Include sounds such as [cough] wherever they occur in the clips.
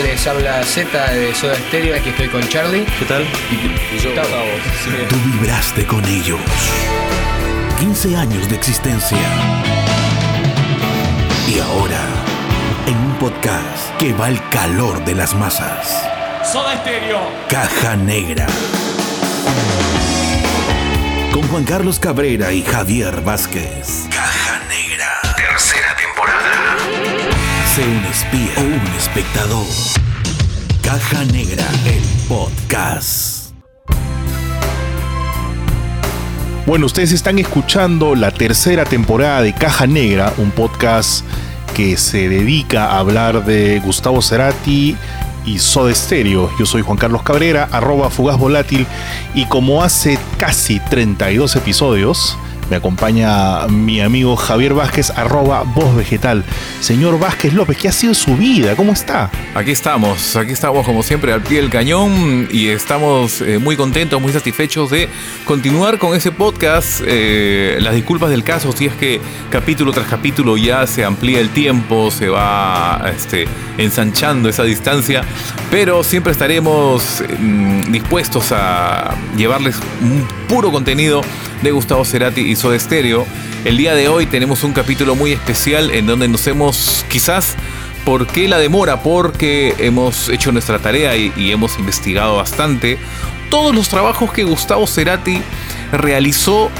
Les habla Z de Soda Stereo, aquí estoy con Charlie. ¿Qué tal? Y, yo, Gustavo. Tú vibraste con ellos. 15 años de existencia. Y ahora, en un podcast que va al calor de las masas. Soda Stereo. Caja Negra. Con Juan Carlos Cabrera y Javier Vázquez. Sé un espía o un espectador. Caja Negra, el podcast. Bueno, ustedes están escuchando la tercera temporada de Caja Negra, un podcast que se dedica a hablar de Gustavo Cerati y Soda Stereo. Yo soy Juan Carlos Cabrera, arroba fugaz volátil, y como hace casi 32 episodios, me acompaña mi amigo Javier Vázquez, arroba voz vegetal. Señor Vázquez López, ¿qué ha sido su vida? ¿Cómo está? Aquí estamos, aquí estamos como siempre al pie del cañón y estamos eh, muy contentos, muy satisfechos de continuar con ese podcast. Eh, las disculpas del caso, si es que capítulo tras capítulo ya se amplía el tiempo, se va este, ensanchando esa distancia, pero siempre estaremos mm, dispuestos a llevarles un puro contenido de Gustavo Cerati y Soda Stereo. El día de hoy tenemos un capítulo muy especial en donde nos hemos quizás ¿Por qué la demora? Porque hemos hecho nuestra tarea y, hemos investigado bastante todos los trabajos que Gustavo Cerati realizó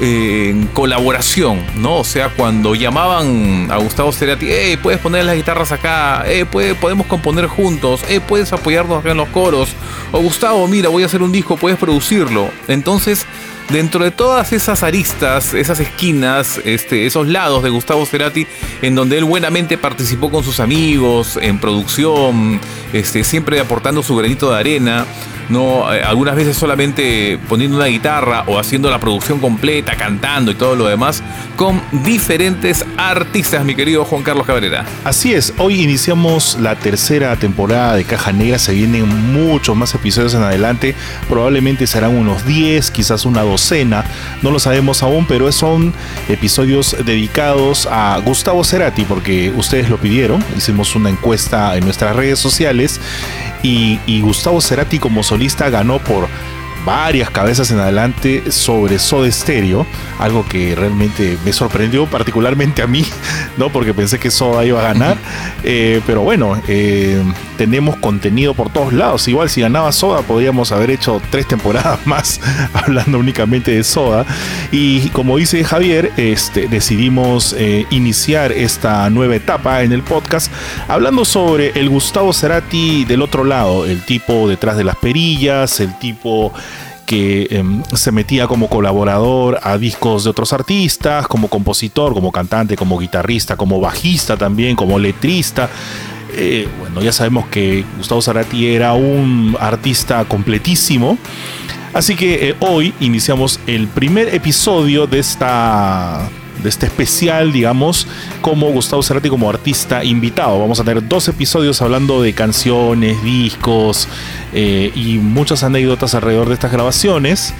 eh, en colaboración, ¿no? O sea, cuando llamaban a Gustavo Cerati, puedes poner las guitarras acá, hey, podemos componer juntos, hey, puedes apoyarnos en los coros, o Gustavo, mira, voy a hacer un disco, puedes producirlo. Entonces, dentro de todas esas aristas, esas esquinas, este, esos lados de Gustavo Cerati, en donde él buenamente participó con sus amigos en producción, este, siempre aportando su granito de arena, no eh, algunas veces solamente poniendo una guitarra o haciendo la producción completa, cantando y todo lo demás, con diferentes artistas, mi querido Juan Carlos Cabrera. Así es, hoy iniciamos la tercera temporada de Caja Negra, se vienen muchos más episodios en adelante, probablemente serán unos 10, quizás una docena, no lo sabemos aún, pero son episodios dedicados a Gustavo Cerati, porque ustedes lo pidieron, hicimos una encuesta en nuestras redes sociales y, y Gustavo Cerati como solista ganó por varias cabezas en adelante sobre Soda Stereo, algo que realmente me sorprendió particularmente a mí, [laughs] ¿no? Porque pensé que Soda iba a ganar, eh, pero bueno, eh, tenemos contenido por todos lados, igual si ganaba Soda podríamos haber hecho tres temporadas [laughs] más hablando únicamente de Soda, y como dice Javier, este, decidimos eh, iniciar esta nueva etapa en el podcast hablando sobre el Gustavo Cerati del otro lado, el tipo detrás de las perillas, el tipo que em, se metía como colaborador a discos de otros artistas, como compositor, como cantante, como guitarrista, como bajista también, como letrista. Eh, bueno, ya sabemos que Gustavo Zarati era un artista completísimo. Así que eh, hoy iniciamos el primer episodio de esta de este especial, digamos, como Gustavo Cerati como artista invitado. Vamos a tener dos episodios hablando de canciones, discos eh, y muchas anécdotas alrededor de estas grabaciones.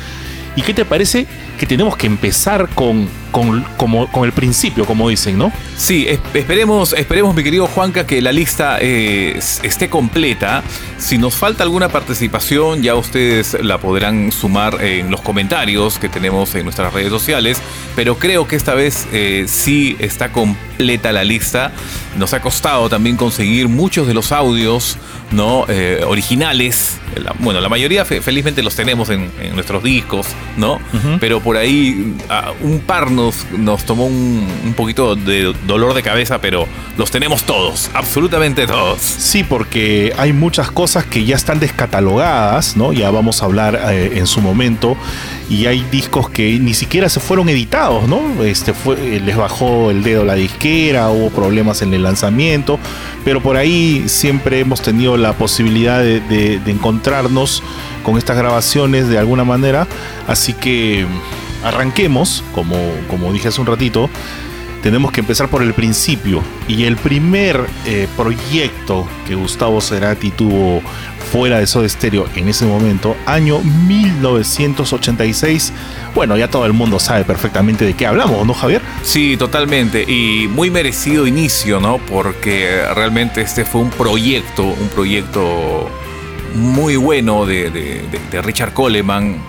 ¿Y qué te parece que tenemos que empezar con, con, con el principio, como dicen, ¿no? Sí, esperemos, esperemos, mi querido Juanca, que la lista eh, esté completa. Si nos falta alguna participación, ya ustedes la podrán sumar en los comentarios que tenemos en nuestras redes sociales. Pero creo que esta vez eh, sí está completa la lista. Nos ha costado también conseguir muchos de los audios ¿no? Eh, originales. bueno, la mayoría felizmente los tenemos en, nuestros discos, ¿no? Pero por ahí un par nos, nos tomó un, un, poquito de dolor de cabeza, pero los tenemos todos, absolutamente todos. Sí, porque hay muchas cosas que ya están descatalogadas, ¿no? Ya vamos a hablar eh, en su momento. Y hay discos que ni siquiera se fueron editados, ¿no? Este fue, les bajó el dedo la disquera, hubo problemas en el lanzamiento, pero por ahí siempre hemos tenido la posibilidad de, encontrarnos con estas grabaciones de alguna manera. Así que arranquemos, como, como dije hace un ratito, tenemos que empezar por el principio. Y el primer eh, proyecto que Gustavo Cerati tuvo fuera de Soda Stereo en ese momento, año 1986. Bueno, ya todo el mundo sabe perfectamente de qué hablamos, ¿no, Javier? Sí, totalmente. Y muy merecido inicio, ¿no? Porque realmente este fue un proyecto, un proyecto muy bueno de, de Richard Coleman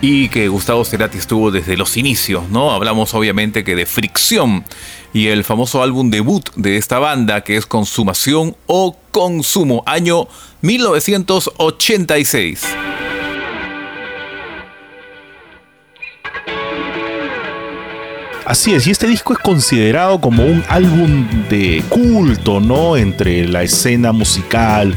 y que Gustavo Cerati estuvo desde los inicios, ¿no? Hablamos obviamente que de Fricción y el famoso álbum debut de esta banda que es Consumación o Consumo, año 1986. Así es, y este disco es considerado como un álbum de culto, ¿no? Entre la escena musical,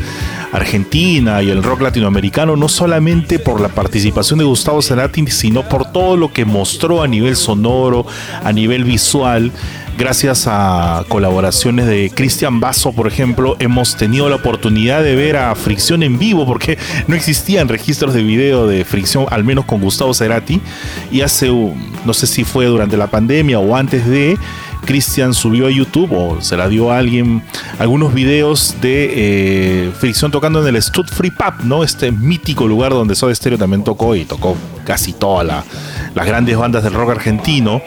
Argentina y el rock latinoamericano, no solamente por la participación de Gustavo Cerati, sino por todo lo que mostró a nivel sonoro, a nivel visual. Gracias a colaboraciones de Cristian Basso, por ejemplo, hemos tenido la oportunidad de ver a Fricción en vivo, porque no existían registros de video de Fricción, al menos con Gustavo Cerati. Y hace, no sé si fue durante la pandemia o antes de, Christian subió a YouTube o se la dio a alguien algunos videos de eh, Fricción tocando en el Stud Free Pub, ¿no? Este mítico lugar donde Soda Stereo también tocó y tocó casi todas las grandes bandas del rock argentino.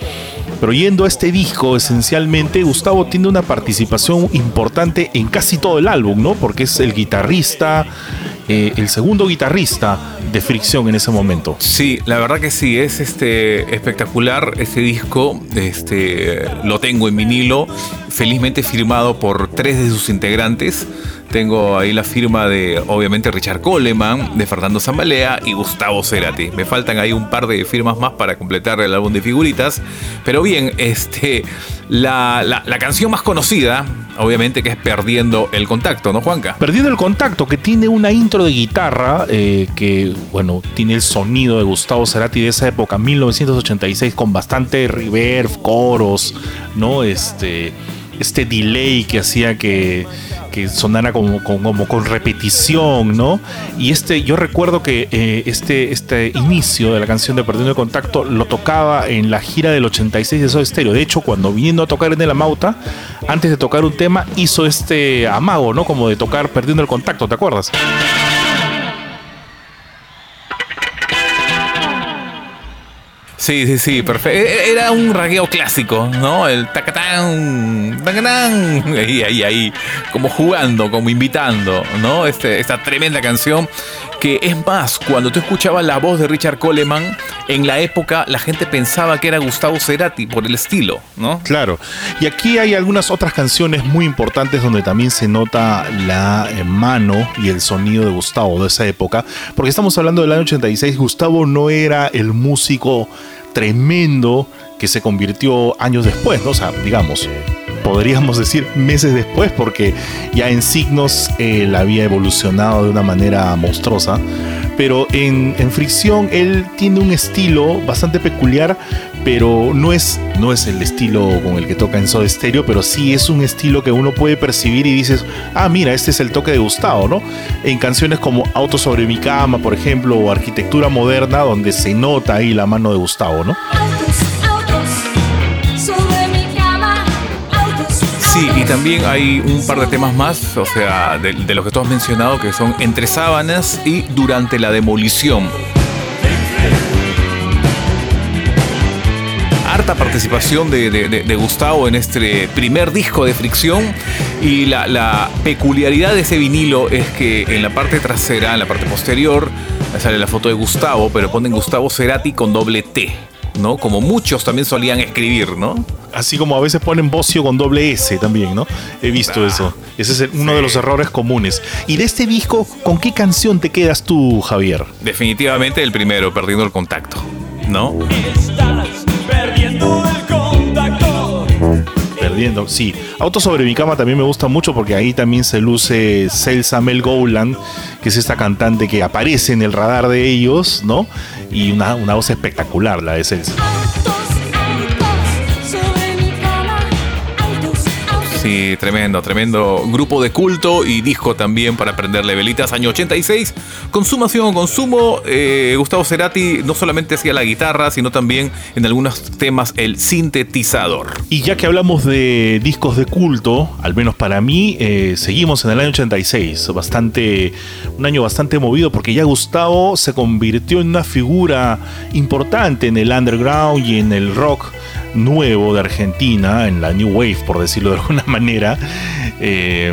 Pero yendo a este disco, esencialmente, Gustavo tiene una participación importante en casi todo el álbum, ¿no? Porque es el guitarrista, eh, el segundo guitarrista de Fricción en ese momento. Sí, la verdad que sí, es este espectacular ese disco. Este lo tengo en vinilo, felizmente firmado por tres de sus integrantes. Tengo ahí la firma de, obviamente, Richard Coleman, de Fernando Zambalea y Gustavo Cerati. Me faltan ahí un par de firmas más para completar el álbum de figuritas. Pero bien, este, la, canción más conocida, obviamente, que es Perdiendo el Contacto, ¿no, Juanca? Perdiendo el Contacto, que tiene una intro de guitarra eh, que, bueno, tiene el sonido de Gustavo Cerati de esa época, 1986, con bastante reverb, coros, ¿no? Este, este delay que hacía que sonara como, con repetición, ¿no? Y este, yo recuerdo que eh, este, este inicio de la canción de Perdiendo el Contacto lo tocaba en la gira del 86 de Soda Stereo. De hecho, cuando vino a tocar en el Amauta, antes de tocar un tema, hizo este amago, ¿no? Como de tocar Perdiendo el Contacto, ¿te acuerdas? Sí, sí, sí, perfecto. E-, era un ragueo clásico, ¿no? El tacatán, tacatán, ahí, ahí, ahí, como jugando, como invitando, ¿no? Este, esta tremenda canción que es más, cuando tú escuchabas la voz de Richard Coleman, en la época la gente pensaba que era Gustavo Cerati por el estilo, ¿no? Claro. Y aquí hay algunas otras canciones muy importantes donde también se nota la eh, mano y el sonido de Gustavo de esa época, porque estamos hablando del año 86, Gustavo no era el músico tremendo que se convirtió años después, ¿no? O sea, digamos, podríamos decir meses después, porque ya en signos él había evolucionado de una manera monstruosa. Pero en, Fricción él tiene un estilo bastante peculiar, pero no es, no es el estilo con el que toca en Soda Stereo, pero sí es un estilo que uno puede percibir y dices, ah, mira, este es el toque de Gustavo, ¿no? En canciones como Auto sobre mi cama, por ejemplo, o Arquitectura Moderna, donde se nota ahí la mano de Gustavo, ¿no? Sí, y también hay un par de temas más, o sea, de, los que tú has mencionado, que son Entre sábanas y Durante la demolición. Harta participación de, Gustavo en este primer disco de Fricción y la, la, peculiaridad de ese vinilo es que en la parte trasera, en la parte posterior, sale la foto de Gustavo, pero ponen Gustavo Cerati con doble T. ¿no? Como muchos también solían escribir, ¿no? Así como a veces ponen bocio con doble S también, ¿no? He visto ah, eso. Ese es uno de los errores comunes. Y de este disco, ¿con qué canción te quedas tú, Javier? Definitivamente el primero, Perdiendo el Contacto, ¿no? Perdiendo, sí. Auto sobre mi cama también me gusta mucho porque ahí también se luce Celsa Mel Gowland, que es esta cantante que aparece en el radar de ellos, ¿no? y una, una voz espectacular la de Celso. Sí, tremendo, tremendo grupo de culto y disco también para prenderle velitas. Año 86, consumación o consumo. Eh, Gustavo Cerati no solamente hacía la guitarra, sino también en algunos temas el sintetizador. Y ya que hablamos de discos de culto, al menos para mí, eh, seguimos en el año 86, bastante, un año bastante movido porque ya Gustavo se convirtió en una figura importante en el underground y en el rock nuevo de Argentina, en la New Wave, por decirlo de alguna [laughs] manera. Eh,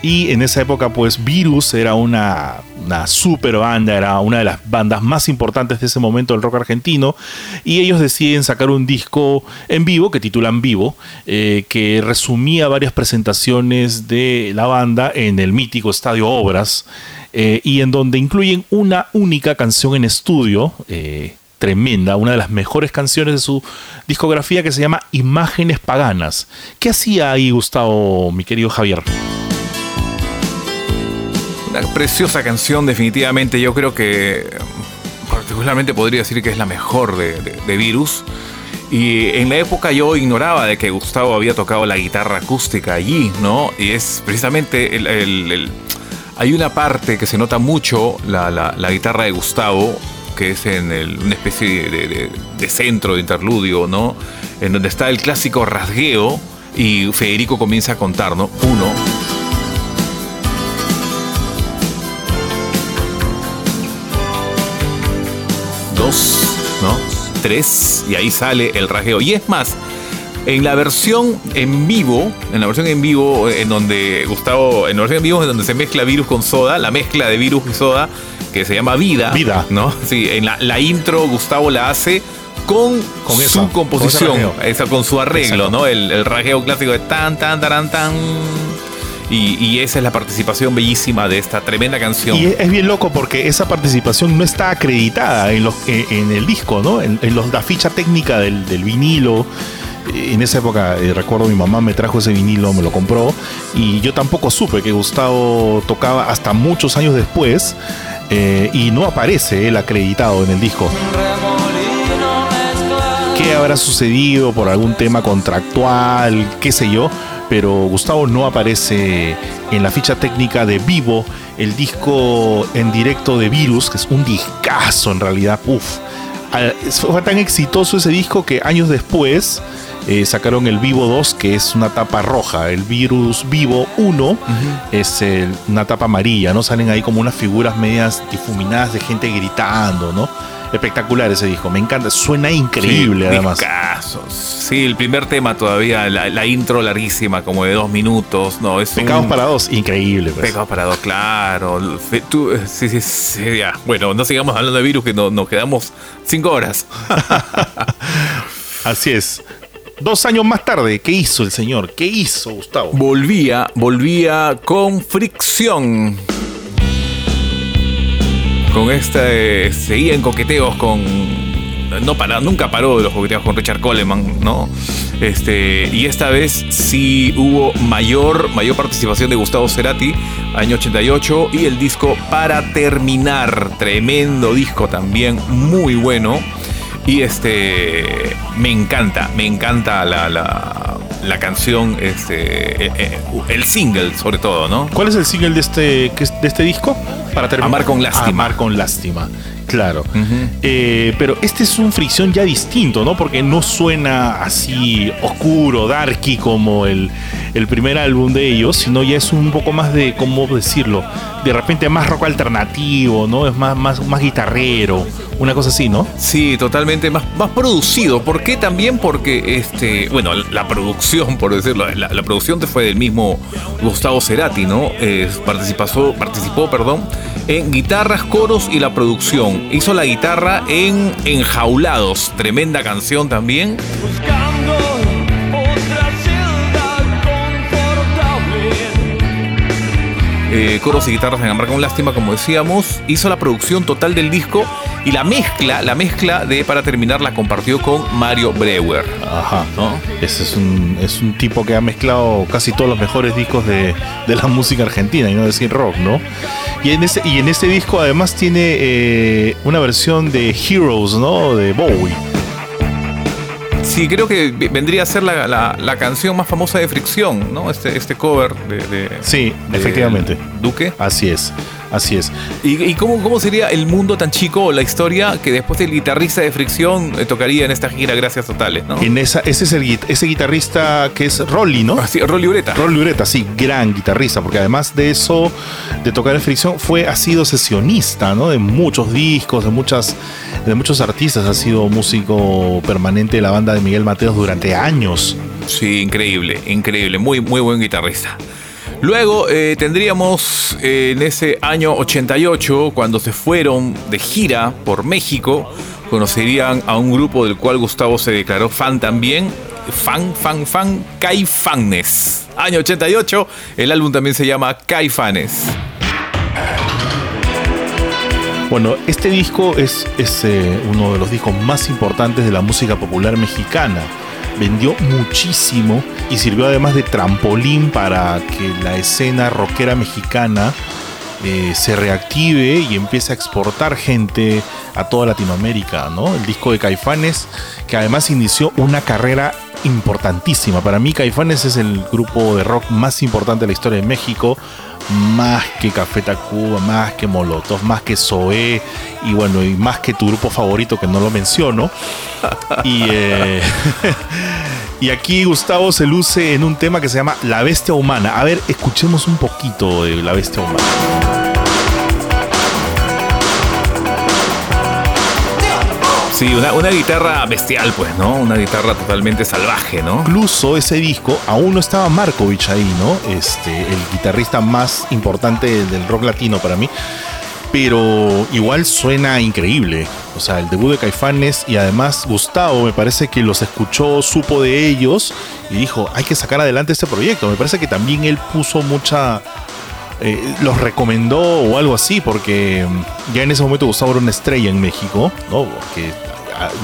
y en esa época, pues Virus era una, una super banda, era una de las bandas más importantes de ese momento del rock argentino. Y ellos deciden sacar un disco en vivo, que titulan Vivo, eh, que resumía varias presentaciones de la banda en el mítico Estadio Obras. Eh, y en donde incluyen una única canción en estudio, tremenda, una de las mejores canciones de su discografía que se llama Imágenes Paganas. ¿Qué hacía ahí Gustavo, mi querido Javier? Una preciosa canción, definitivamente. Yo creo que particularmente podría decir que es la mejor de, Virus. Y en la época yo ignoraba de que Gustavo había tocado la guitarra acústica allí, ¿no? Y es precisamente el, hay una parte que se nota mucho, la, la guitarra de Gustavo, que es en una especie de, centro de interludio, ¿no? En donde está el clásico rasgueo y Federico comienza a contar, ¿no? Uno. Dos, ¿no? Tres, y ahí sale el rasgueo. Y es más, en la versión en vivo, en la versión en vivo, en donde Gustavo, en la versión en vivo, en donde se mezcla virus con soda, la mezcla de virus y soda, que se llama Vida. Vida. ¿No? Sí, en la, intro Gustavo la hace con, con su composición, con, con su arreglo, ¿no? El, el rajeo clásico de tan, tan, tan, tan. Y, esa es la participación bellísima de esta tremenda canción. Y es bien loco porque esa participación no está acreditada en, los, en, el disco, ¿no? En, los, la ficha técnica del, vinilo. En esa época, eh, recuerdo mi mamá me trajo ese vinilo, me lo compró, y yo tampoco supe que Gustavo tocaba hasta muchos años después. Eh, y no aparece el acreditado en el disco. ¿Qué habrá sucedido por algún tema contractual, qué sé yo? Pero Gustavo no aparece en la ficha técnica de Vivo, el disco en directo de Virus, que es un discazo en realidad. Uf, fue tan exitoso ese disco que años después eh, sacaron el Vivo 2, que es una tapa roja. El Virus Vivo 1 es una tapa amarilla, ¿no? Salen ahí como unas figuras medias difuminadas de gente gritando, ¿no? Espectacular ese disco, me encanta, suena increíble además. Sí, el primer tema todavía, la, intro larguísima, como de dos minutos, no, es Pecados para dos, increíble. Pues. Pecados para dos, claro. sí, sí, sí, ya. Bueno, no sigamos hablando de virus, que nos quedamos cinco horas. [laughs] Así es. Dos años más tarde, ¿qué hizo el señor? ¿Qué hizo Gustavo? Volvía, volvía con fricción. Con este, seguía en coqueteos con, no para, nunca paró de los coqueteos con Richard Coleman, ¿no? Este, y esta vez sí hubo mayor, mayor participación de Gustavo Cerati, año 88, y el disco Para Terminar, tremendo disco también, muy bueno. Y este me encanta, me encanta la, la, canción, este, eh, eh, el single sobre todo, ¿no? ¿Cuál es el single de este, de este disco? Para terminar. Amar con lástima. Amar con lástima. Claro. Eh, pero este es un fricción ya distinto, ¿no? Porque no suena así oscuro, darky como el, el primer álbum de ellos, sino ya es un poco más de, ¿cómo decirlo? De repente más rock alternativo, ¿no? Es más, más, más guitarrero, una cosa así, ¿no? Sí, totalmente más, más producido. ¿Por qué también? Porque, este, bueno, la producción, por decirlo, la, producción fue del mismo Gustavo Cerati, ¿no? participó, participó, perdón, en guitarras, coros y la producción. Hizo la guitarra en Enjaulados, tremenda canción también. Eh, coros y guitarras en Amar con Lástima, como decíamos, hizo la producción total del disco y la mezcla, la mezcla de Para Terminar la compartió con Mario Breuer. Ajá, ¿no? Ese es un, es un tipo que ha mezclado casi todos los mejores discos de, la música argentina, y no decir rock, ¿no? Y en ese, y en ese disco además tiene eh, una versión de Heroes, ¿no? De Bowie. Sí, creo que vendría a ser la, la- la canción más famosa de Fricción, ¿no? Este, este cover de, de- Sí, de efectivamente. Duque. Así es, así es. ¿Y, y cómo, cómo sería el mundo tan chico o la historia que después el guitarrista de Fricción eh, tocaría en esta gira Gracias Totales, ¿no? En esa, ese es el ese guitarrista que es Rolly, ¿no? Así, Rolly Ureta. Rolly Ureta, sí, gran guitarrista, porque además de eso, de tocar en fricción, fue, ha sido sesionista, ¿no? De muchos discos, de muchas, de muchos artistas, ha sido músico permanente de la banda de Miguel Mateos durante años. Sí, increíble, increíble, muy, muy buen guitarrista. Luego eh, tendríamos eh, en ese año 88, cuando se fueron de gira por México, conocerían a un grupo del cual Gustavo se declaró fan también, fan, fan, fan, Caifanes. Año 88, el álbum también se llama Caifanes. Bueno, este disco es, es, eh, uno de los discos más importantes de la música popular mexicana. Vendió muchísimo y sirvió además de trampolín para que la escena rockera mexicana eh, se reactive y empiece a exportar gente a toda Latinoamérica, ¿no? El disco de Caifanes, que además inició una carrera importantísima. Para mí Caifanes es el grupo de rock más importante de la historia de México, más que Café Tacuba, más que Molotov, más que Zoé y bueno, y más que tu grupo favorito que no lo menciono. Y, eh, [laughs] y aquí Gustavo se luce en un tema que se llama La Bestia Humana. A ver, escuchemos un poquito de La Bestia Humana. Sí, una, una guitarra bestial, pues, ¿no? Una guitarra totalmente salvaje, ¿no? Incluso ese disco aún no estaba Markovich ahí, ¿no? Este, el guitarrista más importante del rock latino para mí. Pero igual suena increíble. O sea, el debut de Caifanes y además Gustavo me parece que los escuchó, supo de ellos y dijo, hay que sacar adelante este proyecto. Me parece que también él puso mucha... eh, los recomendó o algo así, porque mm, ya en ese momento Gustavo era una estrella en México, ¿no? Porque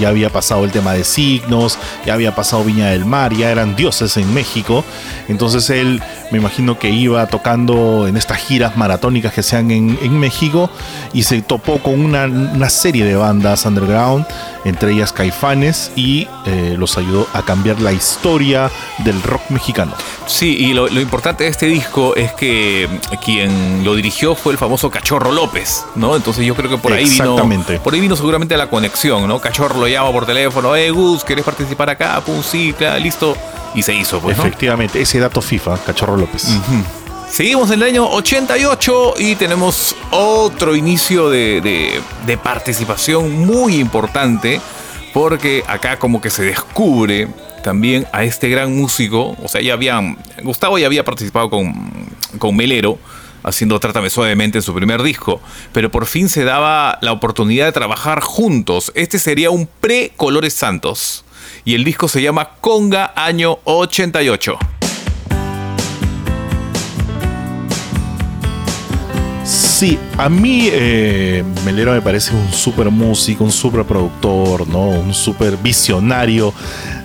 ya- había pasado el tema de signos, ya había pasado Viña del Mar, ya eran dioses en México. Entonces él, me imagino que iba tocando en estas giras maratónicas que sean en, en México y se topó con una, una serie de bandas underground, entre ellas Caifanes, y eh, los ayudó a cambiar la historia del rock mexicano. Sí, y lo, lo importante de este disco es que quien lo dirigió fue el famoso Cachorro López, ¿no? Entonces yo creo que por ahí vino. Exactamente. Por ahí vino seguramente la conexión, ¿no? Cachorro lo llama por teléfono, eh, Gus, ¿quieres participar acá? Pum, sí, claro, listo. Y se hizo, pues, ¿no? Efectivamente, ese dato FIFA, Cachorro López. Seguimos en el año 88 y tenemos otro inicio de, participación muy importante porque acá como que se descubre también a este gran músico, o sea, ya habían, Gustavo ya había participado con, con Melero haciendo Trátame Suavemente en su primer disco, pero por fin se daba la oportunidad de trabajar juntos. Este sería un pre-Colores Santos y el disco se llama Conga Año 88. Sí, a mí eh, Melero me parece un súper músico, un súper productor, ¿no? Un súper visionario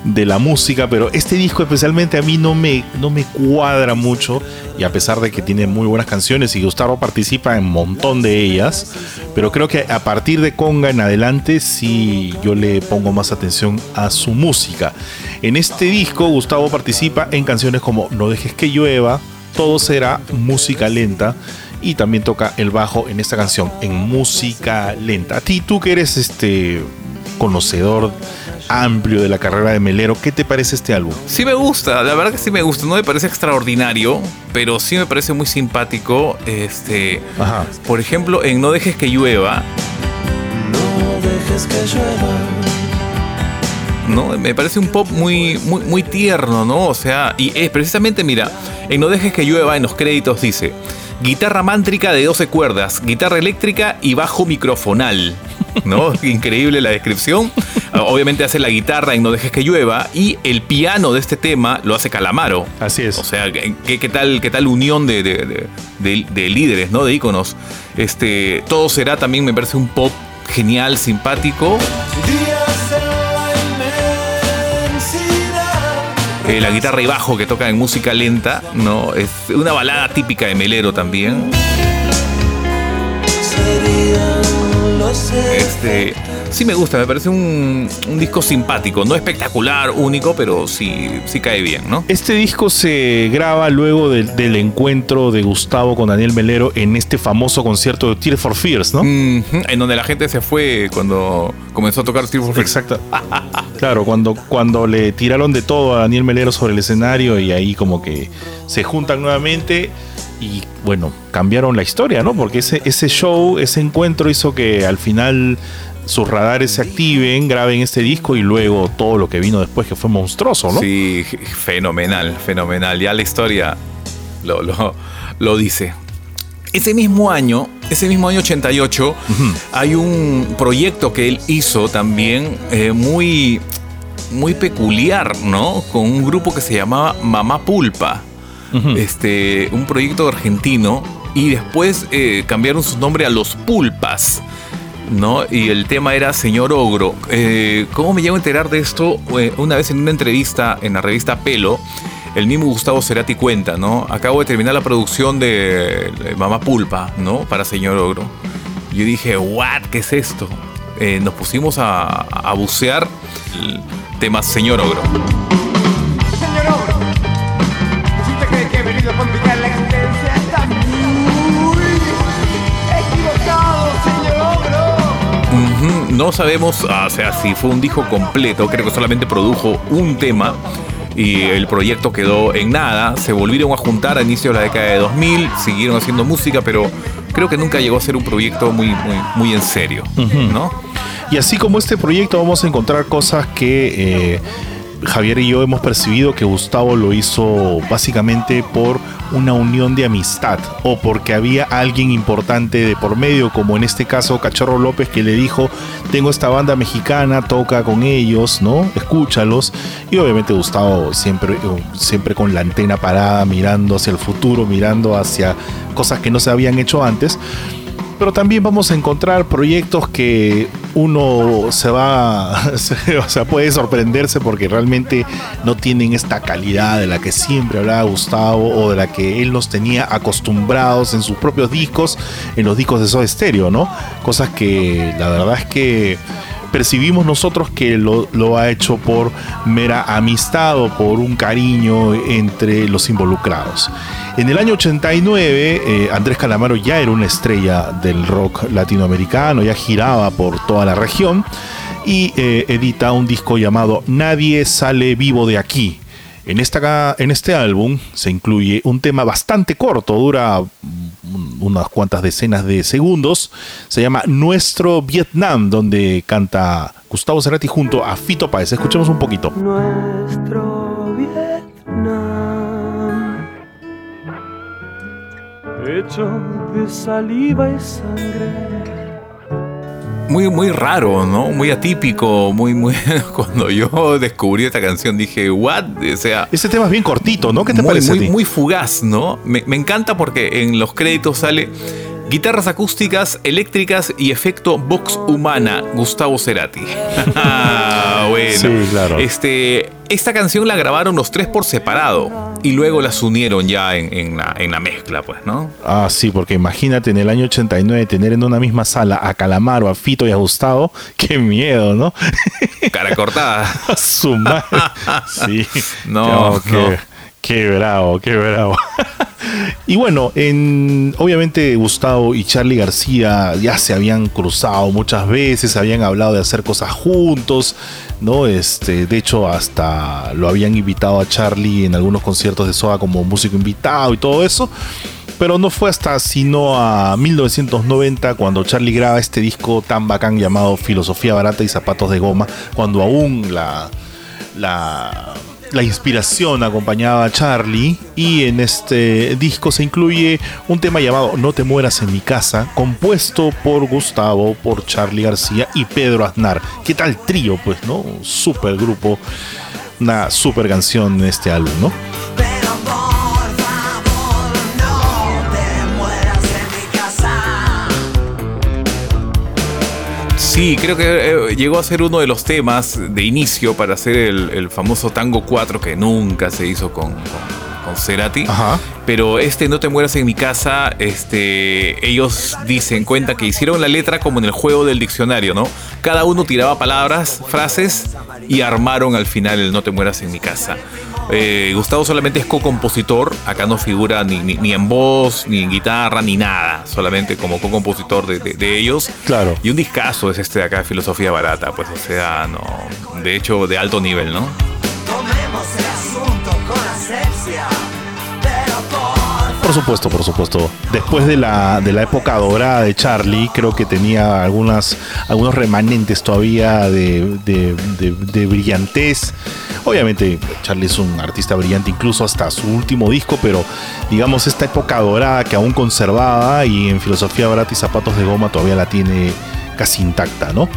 de la música, pero este disco especialmente a mí no me, no me cuadra mucho y a pesar de que tiene muy buenas canciones y Gustavo participa en un montón de ellas, pero creo que a partir de Conga en adelante sí yo le pongo más atención a su música. En este disco Gustavo participa en canciones como No dejes que llueva, Todo será música lenta y también toca el bajo en esta canción en música lenta. A ti, tú que eres este conocedor amplio de la carrera de Melero, ¿qué te parece este álbum? Sí me gusta, la verdad que sí me gusta. No me parece extraordinario, pero sí me parece muy simpático. Este, Ajá. por ejemplo, en No dejes que llueva, No dejes que llueva. ¿no? Me parece un pop muy, muy, muy tierno, ¿no? O sea, y es precisamente, mira, en No dejes que llueva, en los créditos dice, guitarra mántrica de 12 cuerdas, guitarra eléctrica y bajo microfonal, ¿no? [laughs] Increíble la descripción. Ah, Obviamente hace la guitarra en No dejes que llueva y el piano de este tema lo hace Calamaro. Así es. O sea, ¿qué, qué tal, qué tal unión de, de- de- de- de líderes, ¿no? De íconos. Este, todo será también, me parece un pop genial, simpático. Eh, la guitarra y bajo que toca en música lenta, ¿no? Es una balada típica de Melero también. Este, sí me gusta, me parece un, un disco simpático, no espectacular, único, pero sí, sí cae bien, ¿no? Este disco se graba luego del, del encuentro de Gustavo con Daniel Melero en este famoso concierto de Tears for Fears, ¿no? En donde la gente se fue cuando comenzó a tocar Tears for Fears. Exacto. [laughs] Claro, cuando, cuando le tiraron de todo a Daniel Melero sobre el escenario y ahí como que se juntan nuevamente y bueno, cambiaron la historia, ¿no? Porque ese, ese show, ese encuentro hizo que al final sus radares se activen, graben este disco y luego todo lo que vino después que fue monstruoso, ¿no? Sí, fenomenal, fenomenal. Ya la historia lo, lo, lo dice. Ese mismo año, ese mismo año 88, hay un proyecto que él hizo también eh, muy, muy peculiar, ¿no? Con un grupo que se llamaba Mamá Pulpa. este, un proyecto argentino. Y después eh, cambiaron su nombre a Los Pulpas. ¿No? Y el tema era Señor Ogro. Eh, ¿Cómo me llego a enterar de esto? Eh, una vez en una entrevista en la revista Pelo, el mismo Gustavo Cerati cuenta, ¿no? Acabo de terminar la producción de Mamá Pulpa, ¿no? Para Señor Ogro. Yo dije, ¿what? ¿Qué es esto? Eh, nos pusimos a, a bucear el tema Señor Ogro. No sabemos, ah, o sea, si fue un disco completo, creo que solamente produjo un tema y el proyecto quedó en nada. Se volvieron a juntar a inicio de la década de 2000, siguieron haciendo música, pero creo que nunca llegó a ser un proyecto muy, muy, muy en serio, ¿no? Y así como este proyecto vamos a encontrar cosas que eh, Javier y yo hemos percibido que Gustavo lo hizo básicamente por una unión de amistad o porque había alguien importante de por medio, como en este caso Cachorro López que le dijo, tengo esta banda mexicana, toca con ellos, ¿no? Escúchalos. Y obviamente Gustavo siempre, siempre con la antena parada, mirando hacia el futuro, mirando hacia cosas que no se habían hecho antes pero también vamos a encontrar proyectos que uno se va, [laughs] se- o sea, puede sorprenderse porque realmente no tienen esta calidad de la que siempre hablaba Gustavo o de la que él nos tenía acostumbrados en sus propios discos, en los discos de Soda Stereo, ¿no? Cosas que la verdad es que percibimos nosotros que lo, lo ha hecho por mera amistad o por un cariño entre los involucrados. En el año 89, eh, Andrés Calamaro ya era una estrella del rock latinoamericano, ya giraba por toda la región y eh, edita un disco llamado Nadie sale vivo de aquí. En, esta, en este álbum se incluye un tema bastante corto, dura unas cuantas decenas de segundos. Se llama Nuestro Vietnam, donde canta Gustavo Cerati junto a Fito Páez. Escuchemos un poquito. Nuestro Vietnam, hecho de saliva y sangre. Muy, muy raro, ¿no? Muy atípico, muy, muy... [laughs] Cuando yo descubrí esta canción dije, ¿what? O sea... Este tema es bien cortito, ¿no? ¿Qué te muy, parece? a muy, ti? muy fugaz, ¿no? Me, me encanta porque en los créditos sale guitarras acústicas, eléctricas y efecto vox humana, Gustavo Cerati. [laughs] Ah, bueno. Sí, claro. Este, esta canción la grabaron los tres por separado y luego las unieron ya en, en la, en la mezcla, pues, ¿no? Ah, sí, porque imagínate en el año 89 tener en una misma sala a Calamaro, a Fito y a Gustavo. [laughs] Qué miedo, ¿no? Cara cortada. A [laughs] su madre. Sí. No, no. qué bravo, qué bravo. [laughs] Y bueno, en, obviamente Gustavo y Charlie García ya se habían cruzado muchas veces, habían hablado de hacer cosas juntos, ¿no? Este, de hecho, hasta lo habían invitado a Charlie en algunos conciertos de Soda como músico invitado y todo eso. Pero no fue hasta sino a 1990 cuando Charlie graba este disco tan bacán llamado Filosofía Barata y Zapatos de Goma, cuando aún la, la, la inspiración acompañaba a Charlie y en este disco se incluye un tema llamado No te mueras en mi casa, compuesto por Gustavo, por Charlie García y Pedro Aznar. ¿Qué tal trío? Pues, ¿no? Un super grupo, una super canción en este álbum, ¿no? Sí, creo que eh, llegó a ser uno de los temas de inicio para hacer el, el famoso Tango 4 que nunca se hizo con, con- con Cerati. Ajá. Pero este No te mueras en mi casa, este, ellos dicen, cuenta que hicieron la letra como en el juego del diccionario, ¿no? Cada uno tiraba palabras, frases y armaron al final el No te mueras en mi casa. Eh, Gustavo solamente es co-compositor, acá no figura ni, ni- ni en voz, ni en guitarra, ni nada, solamente como co-compositor de, de- de ellos. Claro. Y un discazo es este de acá, Filosofía Barata, pues o sea, no, de hecho de alto nivel, ¿no? Tomemos el asunto con asepsia, por supuesto, por supuesto. Después de la, de la época dorada de Charlie, creo que tenía algunas, algunos remanentes todavía de, de- de- de brillantez. Obviamente, Charlie es un artista brillante incluso hasta su último disco, pero digamos esta época dorada que aún conservaba y en Filosofía Barata y Zapatos de Goma todavía la tiene casi intacta, ¿no?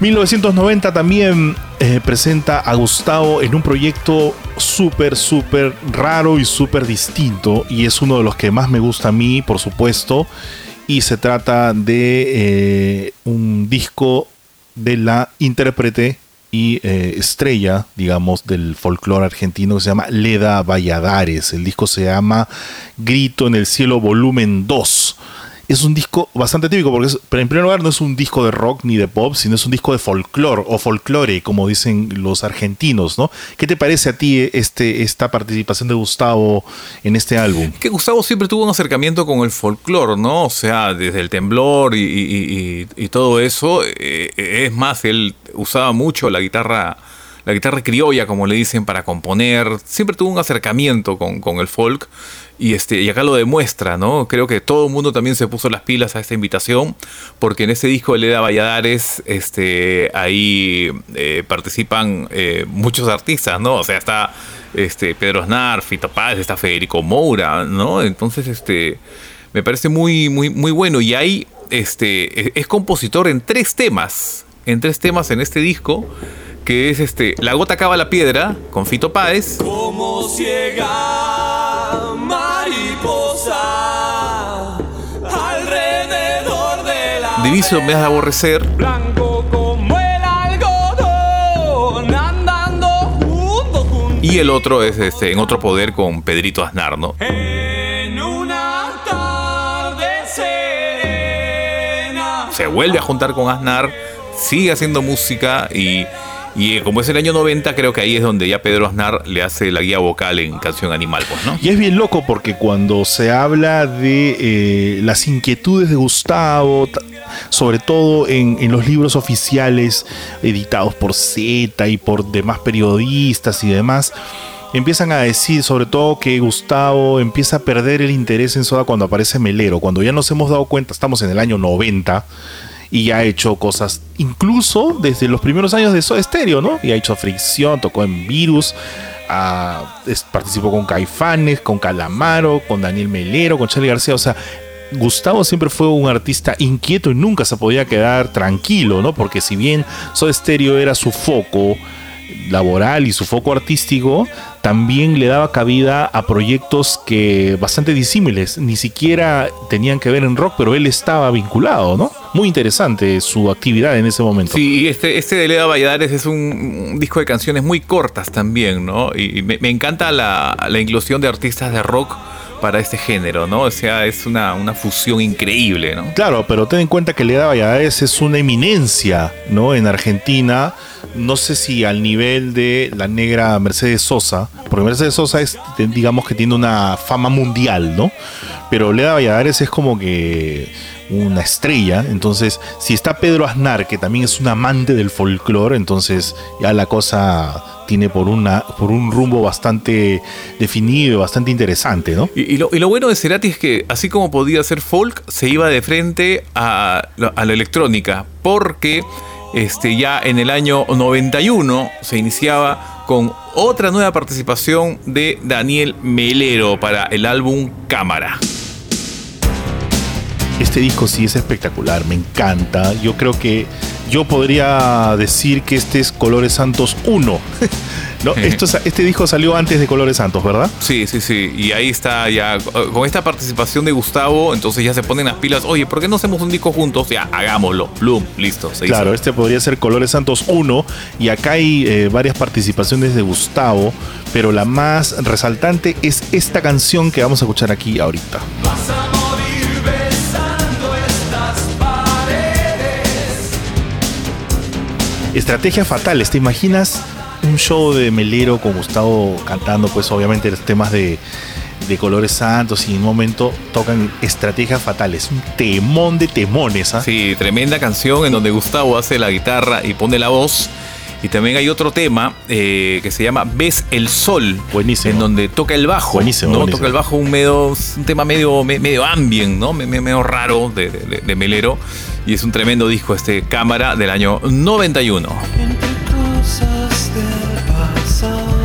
1990 también eh, presenta a Gustavo en un proyecto súper, súper raro y súper distinto. Y es uno de los que más me gusta a mí, por supuesto. Y se trata de eh, un disco de la intérprete y eh, estrella, digamos, del folclore argentino que se llama Leda Valladares. El disco se llama Grito en el Cielo Volumen 2 es un disco bastante típico porque es- pero en primer lugar no es un disco de rock ni de pop, sino es un disco de folclore o folclore, como dicen los argentinos, ¿no? ¿Qué te parece a ti este, esta participación de Gustavo en este álbum? que Gustavo siempre tuvo un acercamiento con el folclore, ¿no? O sea, desde el temblor y, todo eso. eh, es más, él usaba mucho la guitarra, la guitarra criolla, como le dicen, para componer. Siempre tuvo un acercamiento con el folk. Y, este, y acá lo demuestra, ¿no? Creo que todo el mundo también se puso las pilas a esta invitación, porque en este disco de Leda Valladares, este, ahí eh, participan eh, muchos artistas, ¿no? O sea, está este, Pedro Aznar, Fito Páez, está Federico Moura, ¿no? Entonces, este, me parece muy, muy, muy bueno. Y ahí, este, es, es compositor en tres temas, en tres temas en este disco, que es este, La gota acaba la piedra, con Fito Páez. Me has de aborrecer, blanco como el algodón andando junto junto y el otro es este, En otro poder con Pedrito Aznar, ¿no? en una tarde serena. se vuelve a juntar con Aznar, sigue haciendo música y, y, eh, como es el año 90, creo que ahí es donde ya Pedro Aznar le hace la guía vocal en Canción Animal, pues, ¿no? Y es bien loco porque cuando se habla de eh, las inquietudes de Gustavo, ta- sobre todo en, en los libros oficiales editados por Z y por demás periodistas y demás, empiezan a decir sobre todo que Gustavo empieza a perder el interés en Soda cuando aparece Melero, cuando ya nos hemos dado cuenta, estamos en el año 90 y ya ha hecho cosas, incluso desde los primeros años de Soda Stereo, ¿no? Y ha hecho Fricción, tocó en Virus, participó con Caifanes, con Calamaro, con Daniel Melero, con Charlie García, o sea, Gustavo siempre fue un artista inquieto y nunca se podía quedar tranquilo, ¿no? Porque si bien Soda Stereo era su foco laboral y su foco artístico, también le daba cabida a proyectos que bastante disímiles, ni siquiera tenían que ver en rock, pero él estaba vinculado, ¿no? Muy interesante su actividad en ese momento. Sí, este, este de Leda Valladares es un, disco de canciones muy cortas también, ¿no? Y me, encanta la inclusión de artistas de rock para este género, ¿no? O sea, es una, una fusión increíble, ¿no? Claro, pero ten en cuenta que Leda Valladares es una eminencia, ¿no? En Argentina, no sé si al nivel de la negra Mercedes Sosa, porque Mercedes Sosa es, digamos que tiene una fama mundial, ¿no? Pero Leda Valladares es como que una estrella, entonces si está Pedro Aznar, que también es un amante del folclore, entonces ya la cosa tiene por, un rumbo bastante definido bastante interesante, ¿no? Y, lo, bueno de Cerati es que, así como podía ser folk, se iba de frente a, a la electrónica, porque este, ya en el año 91 se iniciaba con otra nueva participación de Daniel Melero para el álbum Cámara. Este disco sí es espectacular, me encanta. Yo creo que yo podría decir que este es Colores Santos 1. [laughs] No, esto, este disco salió antes de Colores Santos, ¿verdad? Sí, sí, sí. Y ahí está ya, eh, con esta participación de Gustavo, entonces ya se ponen las pilas. Oye, ¿por qué no hacemos un disco juntos? Ya, hagámoslo. Bloom, listo. Se hizo. Claro, este podría ser Colores Santos 1 y acá hay eh, varias participaciones de Gustavo, pero la más resaltante es esta canción que vamos a escuchar aquí ahorita. Vas Estrategias fatales, ¿te imaginas un show de Melero con Gustavo cantando pues obviamente los temas de, de Colores Santos y en un momento tocan Estrategias Fatales, un temón de temones, ¿ah? Sí, tremenda canción en donde Gustavo hace la guitarra y pone la voz. Y también hay otro tema eh, que se llama Ves el Sol. Buenísimo. En donde toca el bajo. Buenísimo, ¿no? buenísimo. Toca el bajo un, medio, un tema medio, me- medio ambient, ¿no? Me- me- Medio raro de, de- de Melero. Y es un tremendo disco este Cámara del año 91. Entre cosas del pasado.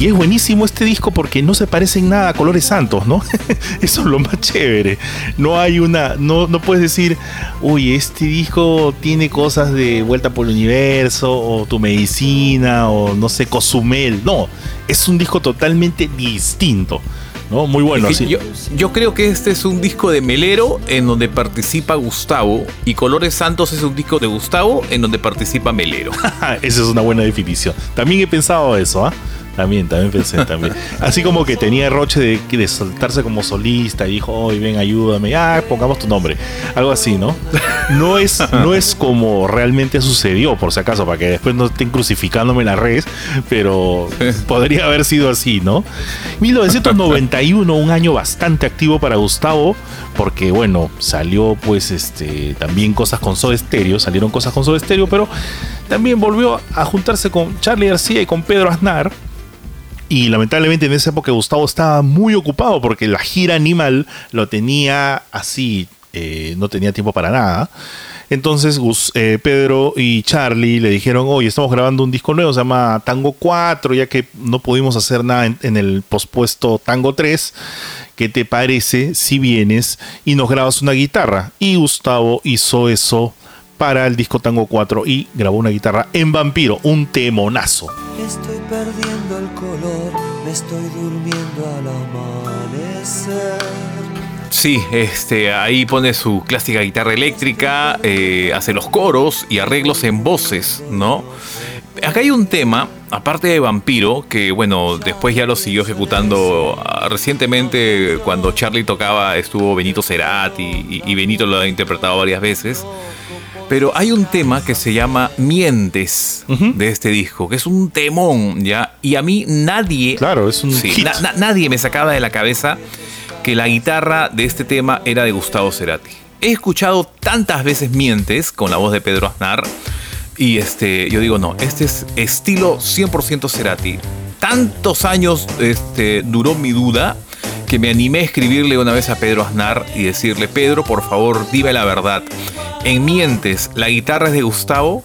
Y es buenísimo este disco porque no se parece en nada a Colores Santos, ¿no? [laughs] Eso es lo más chévere. No hay una. No, no puedes decir, uy, este disco tiene cosas de Vuelta por el Universo, o Tu Medicina, o no sé, Cozumel. No, es un disco totalmente distinto, ¿no? Muy bueno. Es que así. yo, yo creo que este es un disco de Melero en donde participa Gustavo. Y Colores Santos es un disco de Gustavo en donde participa Melero. [laughs] Esa es una buena definición. También he pensado eso, ¿ah? También, también pensé también. Así como que tenía roche de, de soltarse como solista y dijo, oye, ven, ayúdame, ah, pongamos tu nombre. Algo así, ¿no? No es, no es como realmente sucedió, por si acaso, para que después no estén crucificándome en las redes, pero podría haber sido así, ¿no? 1991, un año bastante activo para Gustavo, porque bueno, salió pues este también cosas con Soda Stereo, salieron cosas con Soda Stereo, pero también volvió a juntarse con Charlie García y con Pedro Aznar. Y lamentablemente en esa época Gustavo estaba muy ocupado porque la gira Animal lo tenía así, eh, no tenía tiempo para nada. Entonces eh, Pedro y Charlie le dijeron, oye, estamos grabando un disco nuevo, se llama Tango 4, ya que no pudimos hacer nada en, en el pospuesto Tango 3. ¿Qué te parece si vienes y nos grabas una guitarra? Y Gustavo hizo eso para el disco Tango 4 y grabó una guitarra en Vampiro, un temonazo. Estoy perdiendo estoy durmiendo al amanecer. Sí, este, ahí pone su clásica guitarra eléctrica, eh, hace los coros y arreglos en voces, ¿no? Acá hay un tema, aparte de Vampiro, que bueno, después ya lo siguió ejecutando ah, recientemente cuando Charlie tocaba, estuvo Benito Cerati y, y Benito lo ha interpretado varias veces. Pero hay un tema que se llama Mientes de este disco, que es un temón, ¿ya? Y a mí nadie. Claro, es un Sí, hit. na- na- nadie me sacaba de la cabeza que la guitarra de este tema era de Gustavo Cerati. He escuchado tantas veces Mientes con la voz de Pedro Aznar y este, yo digo, no, este es estilo 100% Cerati. Tantos años este, duró mi duda que me animé a escribirle una vez a Pedro Aznar y decirle, Pedro, por favor, dime la verdad. En Mientes, la guitarra es de Gustavo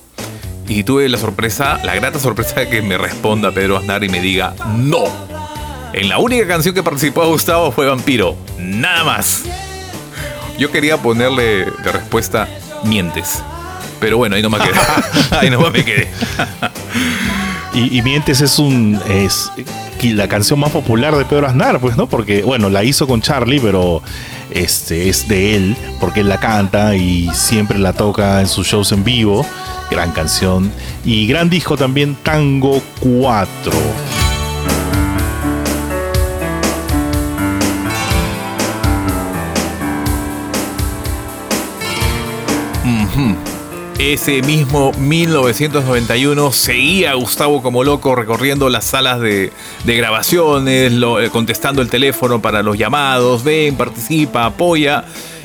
y tuve la sorpresa, la grata sorpresa de que me responda Pedro Aznar y me diga, no. En la única canción que participó Gustavo fue Vampiro. Nada más. Yo quería ponerle de respuesta mientes. Pero bueno, ahí no me quedé. [laughs] ahí no me quedé. Y, y Mientes es un es la canción más popular de Pedro Aznar, pues, ¿no? Porque, bueno, la hizo con Charlie, pero este es de él, porque él la canta y siempre la toca en sus shows en vivo. Gran canción. Y gran disco también, Tango 4. Ese mismo 1991 seguía Gustavo como loco recorriendo las salas de, grabaciones, eh, contestando el teléfono para los llamados, ven, participa, apoya.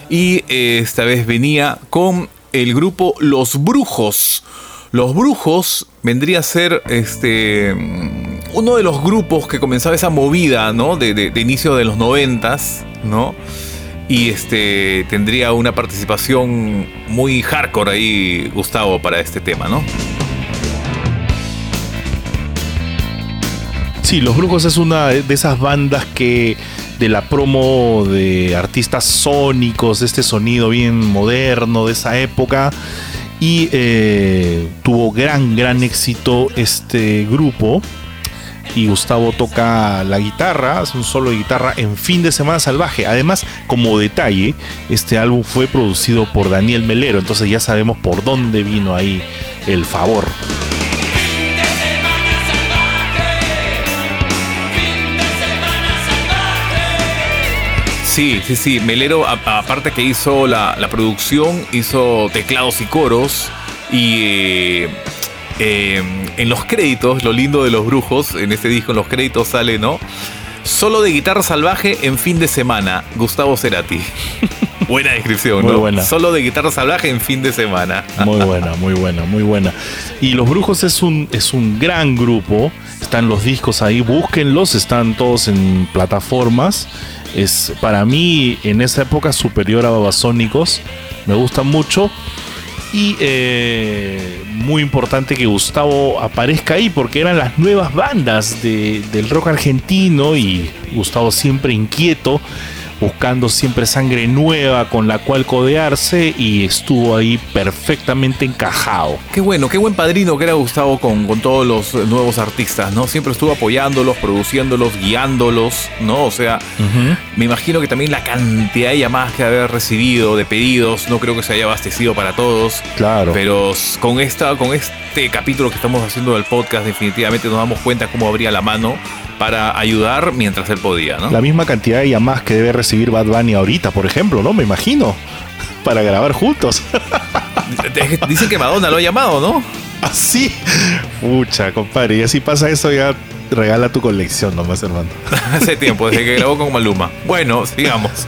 Y eh, esta vez venía con el grupo Los Brujos. Los Brujos vendría a ser este mm, uno de los grupos que comenzaba esa movida, ¿no? De, de- de inicio de los noventas, ¿no? Y este tendría una participación muy hardcore ahí, Gustavo, para este tema, ¿no? Sí, Los Brujos es una de esas bandas que de la promo de artistas sónicos, de este sonido bien moderno de esa época. Y eh, tuvo gran, gran éxito este grupo. Y Gustavo toca la guitarra, hace un solo de guitarra en Fin de Semana Salvaje. Además, como detalle, este álbum fue producido por Daniel Melero, entonces ya sabemos por dónde vino ahí el favor. Sí, sí, sí. Melero, aparte que hizo la, la producción, hizo teclados y coros. Y eh, eh, en los créditos, lo lindo de los brujos, en este disco, en los créditos sale, ¿no? Solo de guitarra salvaje en fin de semana, Gustavo Cerati. [laughs] buena descripción, Muy ¿no? buena. Solo de guitarra salvaje en fin de semana. Muy buena, muy buena, muy buena. Y Los Brujos es un, es un gran grupo. Están los discos ahí, búsquenlos, están todos en plataformas. Es para mí en esa época superior a Babasónicos. Me gustan mucho. Y eh, muy importante que Gustavo aparezca ahí porque eran las nuevas bandas de- del rock argentino y Gustavo siempre inquieto, buscando siempre sangre nueva con la cual codearse y estuvo ahí perfectamente encajado. Qué bueno, qué buen padrino que era Gustavo con, con todos los nuevos artistas, ¿no? Siempre estuvo apoyándolos, produciéndolos, guiándolos, ¿no? O sea, me imagino que también la cantidad de llamadas que haber recibido, de pedidos, no creo que se haya abastecido para todos. Claro. Pero con, esta, con este capítulo que estamos haciendo del podcast, definitivamente nos damos cuenta cómo abría la mano para ayudar mientras él podía, ¿no? La misma cantidad de llamadas que debe recibir Bad Bunny ahorita, por ejemplo, ¿no? Me imagino. [laughs] Para grabar juntos. Dicen que Madonna lo ha llamado, ¿no? [laughs] Así. Pucha, compadre. Y así pasa eso, ya regala tu colección nomás, hermano. [laughs] Hace tiempo, desde que grabó con Maluma. Bueno, sigamos.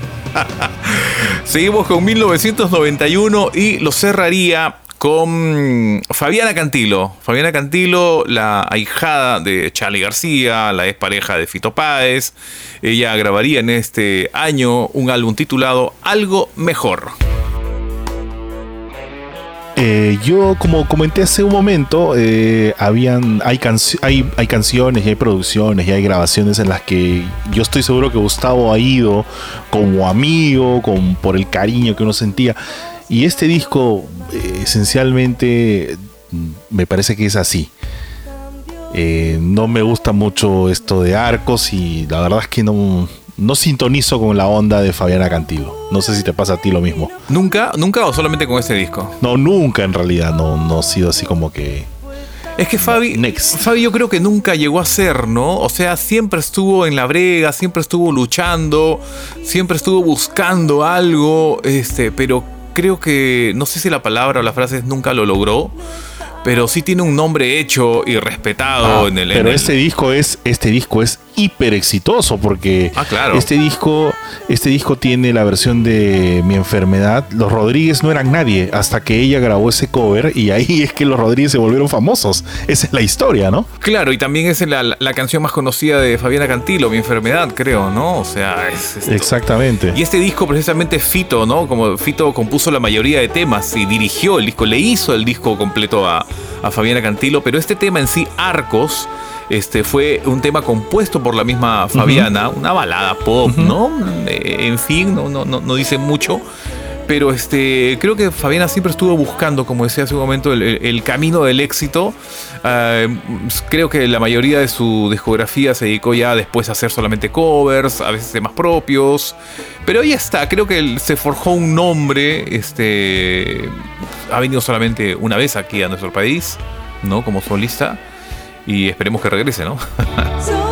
Seguimos con 1991 y lo cerraría con Fabiana Cantilo. Fabiana Cantilo, la ahijada de Charlie García, la ex pareja de Fito Páez. Ella grabaría en este año un álbum titulado Algo Mejor. Eh, yo, como comenté hace un momento, eh, habían, hay canciones y hay producciones y hay grabaciones en las que yo estoy seguro que Gustavo ha ido como amigo, con, por el cariño que uno sentía. Y este disco, eh, esencialmente, me parece que es así. Eh, no me gusta mucho esto de arcos y la verdad es que no, no sintonizo con la onda de Fabiana Cantilo. No sé si te pasa a ti lo mismo. ¿Nunca? ¿Nunca o solamente con este disco? No, nunca en realidad, no, no ha sido así como que... Es que Fabi, Next. Fabi yo creo que nunca llegó a ser, ¿no? O sea, siempre estuvo en la brega, siempre estuvo luchando, siempre estuvo buscando algo, este, pero creo que, no sé si la palabra o la frase nunca lo logró, pero sí tiene un nombre hecho y respetado Ah, en el... en pero el- este disco es este disco es hiper exitoso porque Ah, claro. este disco este disco tiene la versión de Mi enfermedad. Los Rodríguez no eran nadie hasta que ella grabó ese cover y ahí [laughs] es que los Rodríguez se volvieron famosos. Esa es la historia, ¿no? Claro, y también es la, la canción más conocida de Fabiana Cantilo, Mi Enfermedad, creo, ¿no? O sea, es... es- Exactamente. Y este disco precisamente Fito, ¿no? Como Fito compuso la mayoría de temas y dirigió el disco, le hizo el disco completo a, a Fabiana Cantilo, pero este tema en sí, Arcos, este, fue un tema compuesto por la misma Fabiana, una balada pop, ¿no? Eh, en fin, no, no, no, no dice mucho. Pero este, creo que Fabiana siempre estuvo buscando, como decía hace un momento, el, el- el camino del éxito. Ah, creo que la mayoría de su discografía se dedicó ya después a hacer solamente covers, a veces temas propios. Pero ahí está, creo que se forjó un nombre. Este, ha venido solamente una vez aquí a nuestro país, ¿no? Como solista. Y esperemos que regrese, ¿no? [laughs]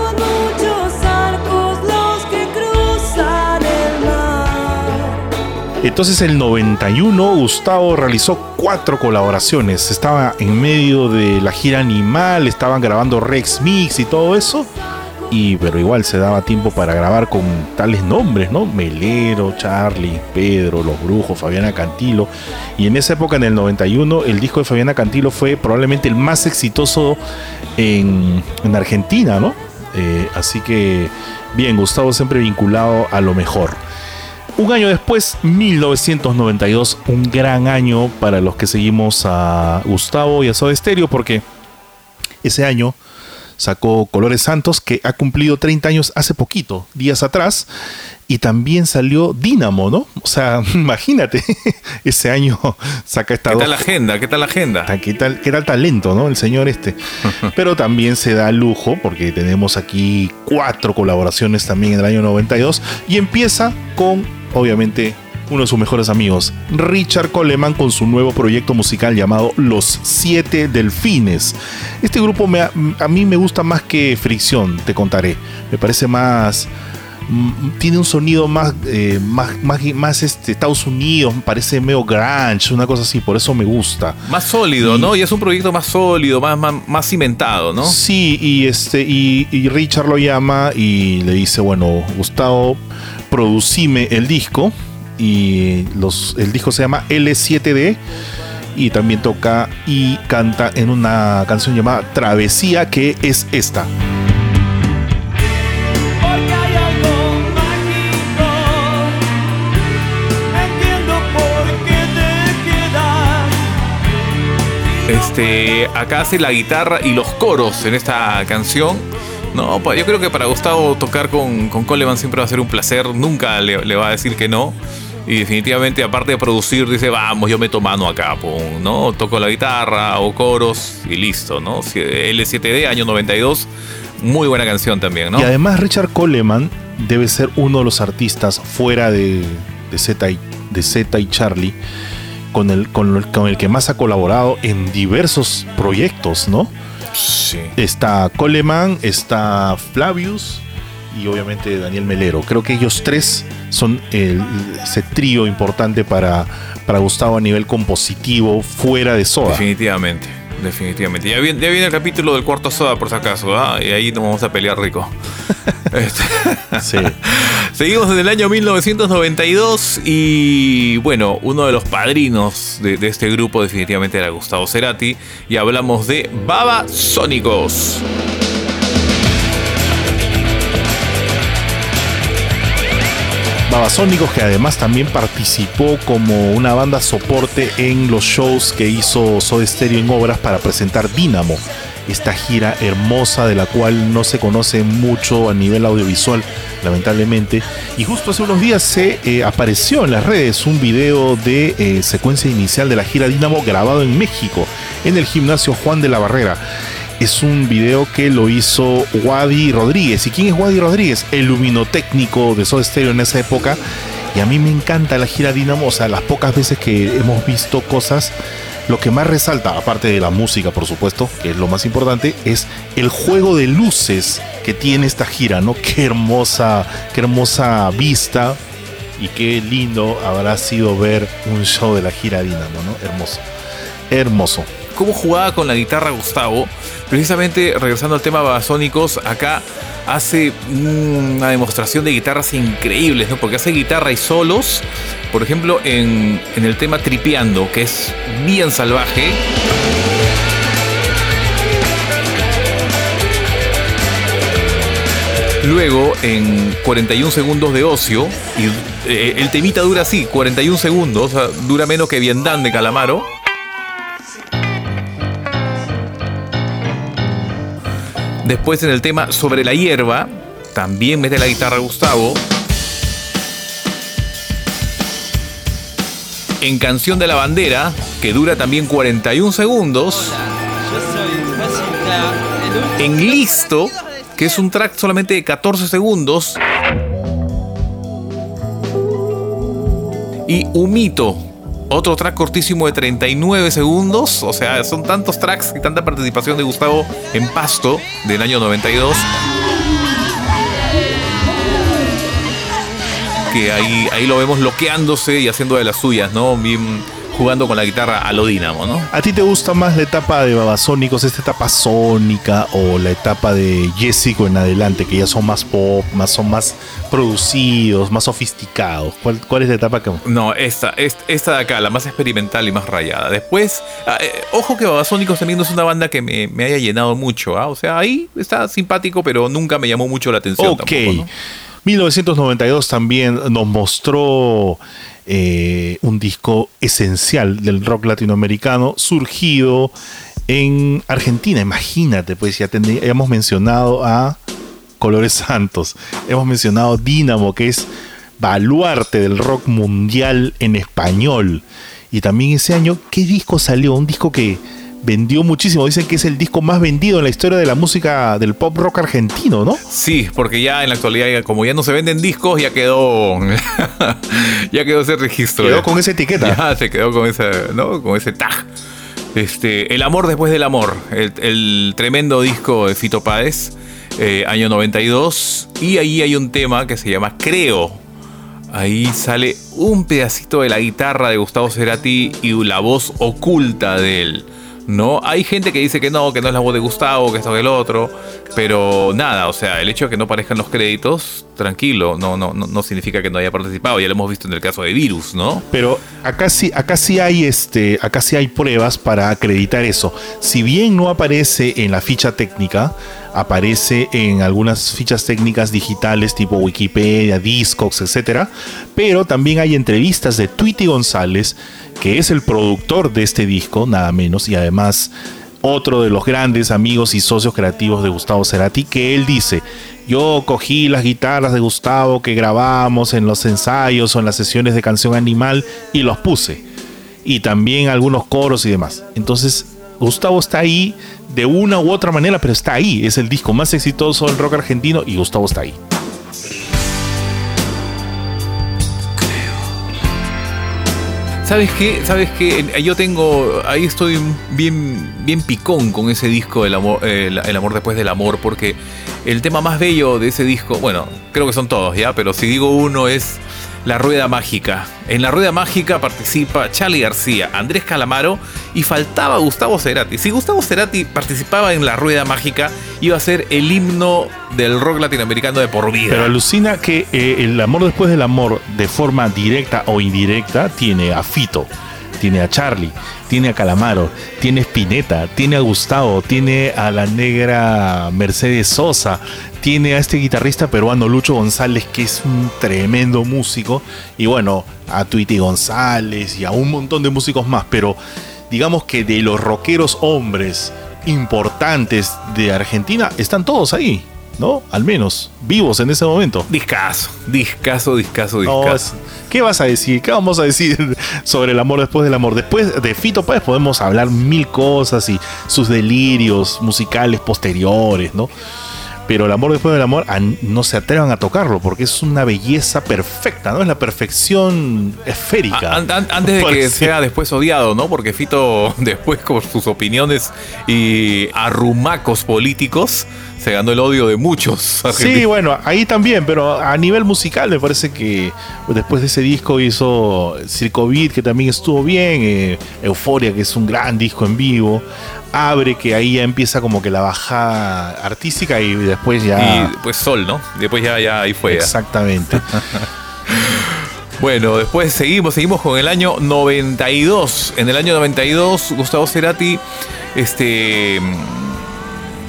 Entonces el 91 Gustavo realizó cuatro colaboraciones. Estaba en medio de la gira Animal, estaban grabando Rex Mix y todo eso. Y pero igual se daba tiempo para grabar con tales nombres, ¿no? Melero, Charlie, Pedro, Los Brujos, Fabiana Cantilo. Y en esa época, en el 91, el disco de Fabiana Cantilo fue probablemente el más exitoso en, en Argentina, ¿no? Eh, así que, bien, Gustavo siempre vinculado a lo mejor. Un año después, 1992, un gran año para los que seguimos a Gustavo y a Soda Stereo, porque ese año sacó Colores Santos, que ha cumplido 30 años hace poquito, días atrás, y también salió Dínamo, ¿no? O sea, [laughs] imagínate, [laughs] ese año [laughs] saca esta ¿Qué tal la agenda? ¿Qué tal la agenda? ¿Qué tal, qué tal talento, ¿no? El señor este. Pero también se da lujo porque tenemos aquí cuatro colaboraciones también en el año 92 y empieza con, obviamente, uno de sus mejores amigos, Richard Coleman, con su nuevo proyecto musical llamado Los Siete Delfines. Este grupo me, a mí me gusta más que Fricción, te contaré. Me parece más mm, tiene un sonido más, eh, más, más, más este, Estados Unidos, parece medio grunge, una cosa así, por eso me gusta. Más sólido, Y- ¿no? Y es un proyecto más sólido, más, más, más cimentado, ¿no? Sí, y este, y, y Richard lo llama y le dice, bueno, Gustavo, producime el disco. Y los, el disco se llama L7D. Y también toca y canta en una canción llamada Travesía, que es esta. Este, acá hace la guitarra y los coros en esta canción. No, pa- yo creo que para Gustavo tocar con, Coleman siempre va a ser un placer. Nunca le, va a decir que no. Y definitivamente, aparte de producir, dice, vamos, yo meto mano acá, pum, ¿no? Toco la guitarra, hago coros y listo, ¿no? Si- L7D, año 92. Muy buena canción también, ¿no? Y además Richard Coleman debe ser uno de los artistas fuera de, Z y, y Charlie con el, con, el, con el que más ha colaborado en diversos proyectos, ¿no? Sí. Está Coleman, está Flavius y obviamente Daniel Melero. Creo que ellos tres son el, ese trío importante para, para Gustavo a nivel compositivo fuera de Soda. Definitivamente, definitivamente. Ya viene, ya viene el capítulo del cuarto soda, por si acaso, ¿ah? y ahí nos vamos a pelear rico. [laughs] Este, Sí. [laughs] Seguimos en el año 1992 y bueno, uno de los padrinos de, de este grupo definitivamente era Gustavo Cerati y hablamos de Babasónicos. Babasónicos que además también participó como una banda soporte en los shows que hizo Soda Stereo en obras para presentar Dínamo, esta gira hermosa de la cual no se conoce mucho a nivel audiovisual, lamentablemente. Y justo hace unos días se eh, apareció en las redes un video de eh, secuencia inicial de la gira Dínamo grabado en México, en el gimnasio Juan de la Barrera. Es un video que lo hizo Wadi Rodríguez. ¿Y quién es Wadi Rodríguez? El luminotécnico de Soda Stereo en esa época. Y a mí me encanta la gira Dynamo. O sea, las pocas veces que hemos visto cosas, lo que más resalta, aparte de la música, por supuesto, que es lo más importante, es el juego de luces que tiene esta gira, ¿no? Qué hermosa, qué hermosa vista. Y qué lindo habrá sido ver un show de la gira Dynamo, ¿no? Hermoso. Hermoso. Cómo jugaba con la guitarra Gustavo. Precisamente regresando al tema Babasónicos, acá hace una demostración de guitarras increíbles, ¿no? Porque hace guitarra y solos, por ejemplo, en, el tema Tripeando, que es bien salvaje. Luego, en 41 segundos de ocio, y eh, el temita dura así, 41 segundos, dura menos que Viendán de Calamaro. Después en el tema Sobre la hierba, también mete la guitarra Gustavo. En Canción de la Bandera, que dura también 41 segundos. En Listo, que es un track solamente de 14 segundos. Y Humito, otro track cortísimo de 39 segundos. O sea, son tantos tracks y tanta participación de Gustavo en Pasto del año 92. Que ahí, ahí lo vemos loqueándose y haciendo de las suyas, ¿no? Bien jugando con la guitarra a lo dínamo, ¿no? ¿A ti te gusta más la etapa de Babasónicos, esta etapa sónica o la etapa de Jessico en adelante, que ya son más pop, más son más producidos, más sofisticados? ¿Cuál, cuál es la etapa que No, esta, esta, esta de acá, la más experimental y más rayada. Después, ah, eh, ojo que Babasónicos también no es una banda que me, me haya llenado mucho, ¿ah? O sea, ahí está simpático, pero nunca me llamó mucho la atención Ok. tampoco, ¿no? 1992 también nos mostró eh, un disco esencial del rock latinoamericano, surgido En Argentina, imagínate, pues ya hemos mencionado a Colores Santos, hemos mencionado Dínamo, que es baluarte del rock mundial en español. Y también ese año, ¿qué disco salió? Un disco que vendió muchísimo. Dicen que es el disco más vendido en la historia de la música del pop rock argentino, ¿no? Sí, porque ya en la actualidad, como ya no se venden discos, ya quedó. [laughs] ya quedó ese registro. Quedó ya. con esa etiqueta. Ya se quedó con esa, ¿no? Con ese tag. Este, El amor después del amor. El, el tremendo disco de Fito Páez, eh, año 92. Y ahí hay un tema que se llama Creo. Ahí sale un pedacito de la guitarra de Gustavo Cerati y la voz oculta de él. ¿No? Hay gente que dice que no, que no es la voz de Gustavo, que esto que el otro. Pero nada, o sea, el hecho de que no aparezcan los créditos, tranquilo, no, no, no, no significa que no haya participado. Ya lo hemos visto en el caso de Virus, ¿no? Pero acá hay este, acá sí hay pruebas para acreditar eso. Si bien no aparece en la ficha técnica, aparece en algunas fichas técnicas digitales tipo Wikipedia, Discogs, etcétera. Pero también hay entrevistas de Tweety González, que es el productor de este disco, nada menos, y además otro de los grandes amigos y socios creativos de Gustavo Cerati, que él dice, yo cogí las guitarras de Gustavo que grabamos en los ensayos o en las sesiones de canción animal y los puse. Y también algunos coros y demás. Entonces, Gustavo está ahí de una u otra manera, pero está ahí. Es el disco más exitoso del rock argentino y Gustavo está ahí. ¿Sabes qué? ¿Sabes qué? Eh, Yo tengo. Ahí estoy bien, bien picón con ese disco, el amor, el amor después del amor, porque el tema más bello de ese disco, bueno, creo que son todos, ¿ya? Pero si digo uno es La Rueda Mágica. En La Rueda Mágica participa Charlie García, Andrés Calamaro y faltaba Gustavo Cerati. Si Gustavo Cerati participaba en La Rueda Mágica, iba a ser el himno del rock latinoamericano de por vida. Pero alucina que eh, el amor después del amor, de forma directa o indirecta, tiene a Fito, tiene a Charlie, tiene a Calamaro, tiene a Spinetta, tiene a Gustavo, tiene a la negra Mercedes Sosa, tiene a este guitarrista peruano Lucho González, que es un tremendo músico, y bueno, a Tweety González y a un montón de músicos más, pero digamos que de los rockeros hombres importantes de Argentina, están todos ahí. ¿No? Al menos, vivos en ese momento. Discaso, discaso, discaso, discaso. ¿Qué vas a decir? ¿Qué vamos a decir [laughs] sobre el amor después del amor? Después de Fito Páez podemos hablar mil cosas y sus delirios musicales posteriores, ¿no? Pero el amor después del amor no se atrevan a tocarlo porque es una belleza perfecta, ¿no? Es la perfección esférica. A- an- an- antes de [laughs] que sea después odiado, ¿no? Porque Fito, [laughs] después con sus opiniones y arrumacos políticos, se ganó el odio de muchos. [laughs] Sí, bueno, ahí también, pero a nivel musical me parece que después de ese disco hizo Circo Beat, que también estuvo bien, eh, Euforia, que es un gran disco en vivo, Abre, que ahí ya empieza como que la bajada artística y después ya... Y pues Sol, ¿no? Después ya, ya ahí fue. ya. Exactamente. [laughs] Bueno, después seguimos, seguimos con el año 92. En el año 92, Gustavo Cerati este,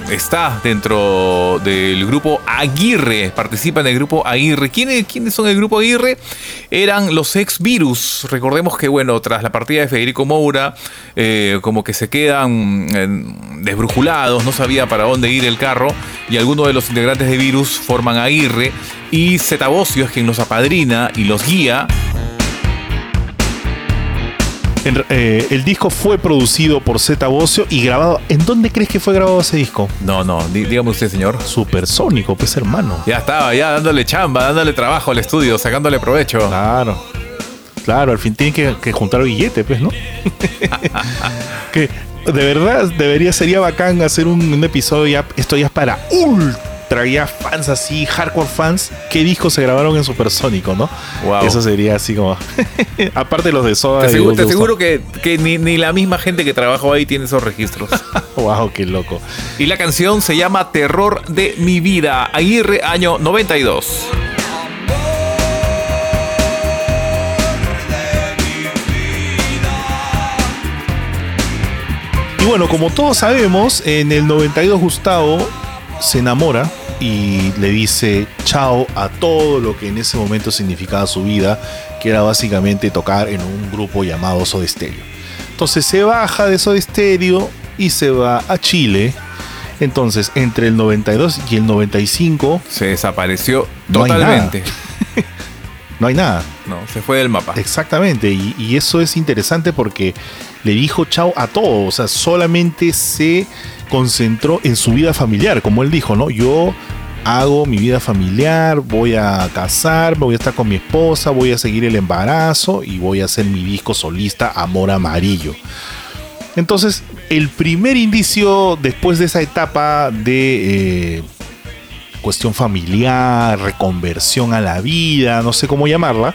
está dentro del grupo Aguirre, participa en el grupo Aguirre. ¿Quiénes, quiénes son el grupo Aguirre? Eran los ex Virus. Recordemos que, bueno, tras la partida de Federico Moura, eh, como que se quedan eh, desbrujulados, no sabía para dónde ir el carro, y algunos de los integrantes de Virus forman Aguirre, y Zeta Bosio es quien los apadrina y los guía. En- eh, el disco fue producido por Zeta Bocio y grabado... ¿En dónde crees que fue grabado ese disco? No, no, dí- dígame usted, señor. Supersónico, pues hermano. Ya estaba, ya dándole chamba, dándole trabajo al estudio, sacándole provecho. Claro. Claro, al fin tiene que, que juntar billete, pues, ¿no? [laughs] que de verdad debería, sería bacán hacer un, un episodio ya, esto ya es para ultra ya fans así, hardcore fans, qué discos se grabaron en Supersónico, ¿no? Wow. Eso sería así como, [laughs] aparte los de Soda. Te de aseguro que, que ni, ni la misma gente que trabajó ahí tiene esos registros. [laughs] Wow, qué loco. y la canción se llama Terror de mi vida, Aguirre, año 92. Y bueno, como todos sabemos, en el 92 Gustavo se enamora y le dice chao a todo lo que en ese momento significaba su vida, que era básicamente tocar en un grupo llamado Soda Stereo. Entonces se baja de Soda Stereo y se va a Chile. Entonces, entre el 92 y el 95 Se desapareció No totalmente. No hay nada. No, se fue del mapa. Exactamente, y, y eso es interesante porque le dijo chao a todo, o sea, solamente se concentró en su vida familiar, como él dijo, ¿no? Yo hago mi vida familiar, voy a casarme, voy a estar con mi esposa, voy a seguir el embarazo y voy a hacer mi disco solista Amor Amarillo. Entonces, el primer indicio después de esa etapa de... eh, cuestión familiar, reconversión a la vida, no sé cómo llamarla.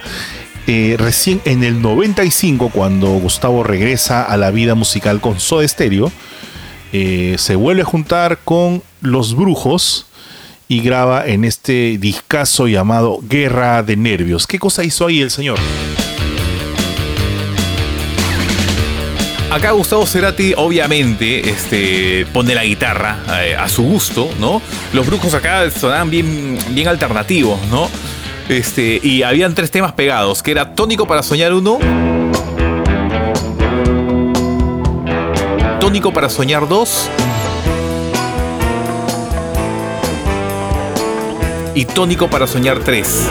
eh, recién en el 95, cuando Gustavo regresa a la vida musical con Soda Stereo, eh, se vuelve a juntar con Los Brujos y graba en este discazo llamado Guerra de Nervios. ¿Qué cosa hizo ahí el señor? Acá Gustavo Cerati obviamente este, pone la guitarra eh, a su gusto, ¿no? Los brujos acá sonaban bien, bien alternativos, ¿no? Este, y habían tres temas pegados, que era Tónico para soñar uno, Tónico para soñar dos y Tónico para soñar tres.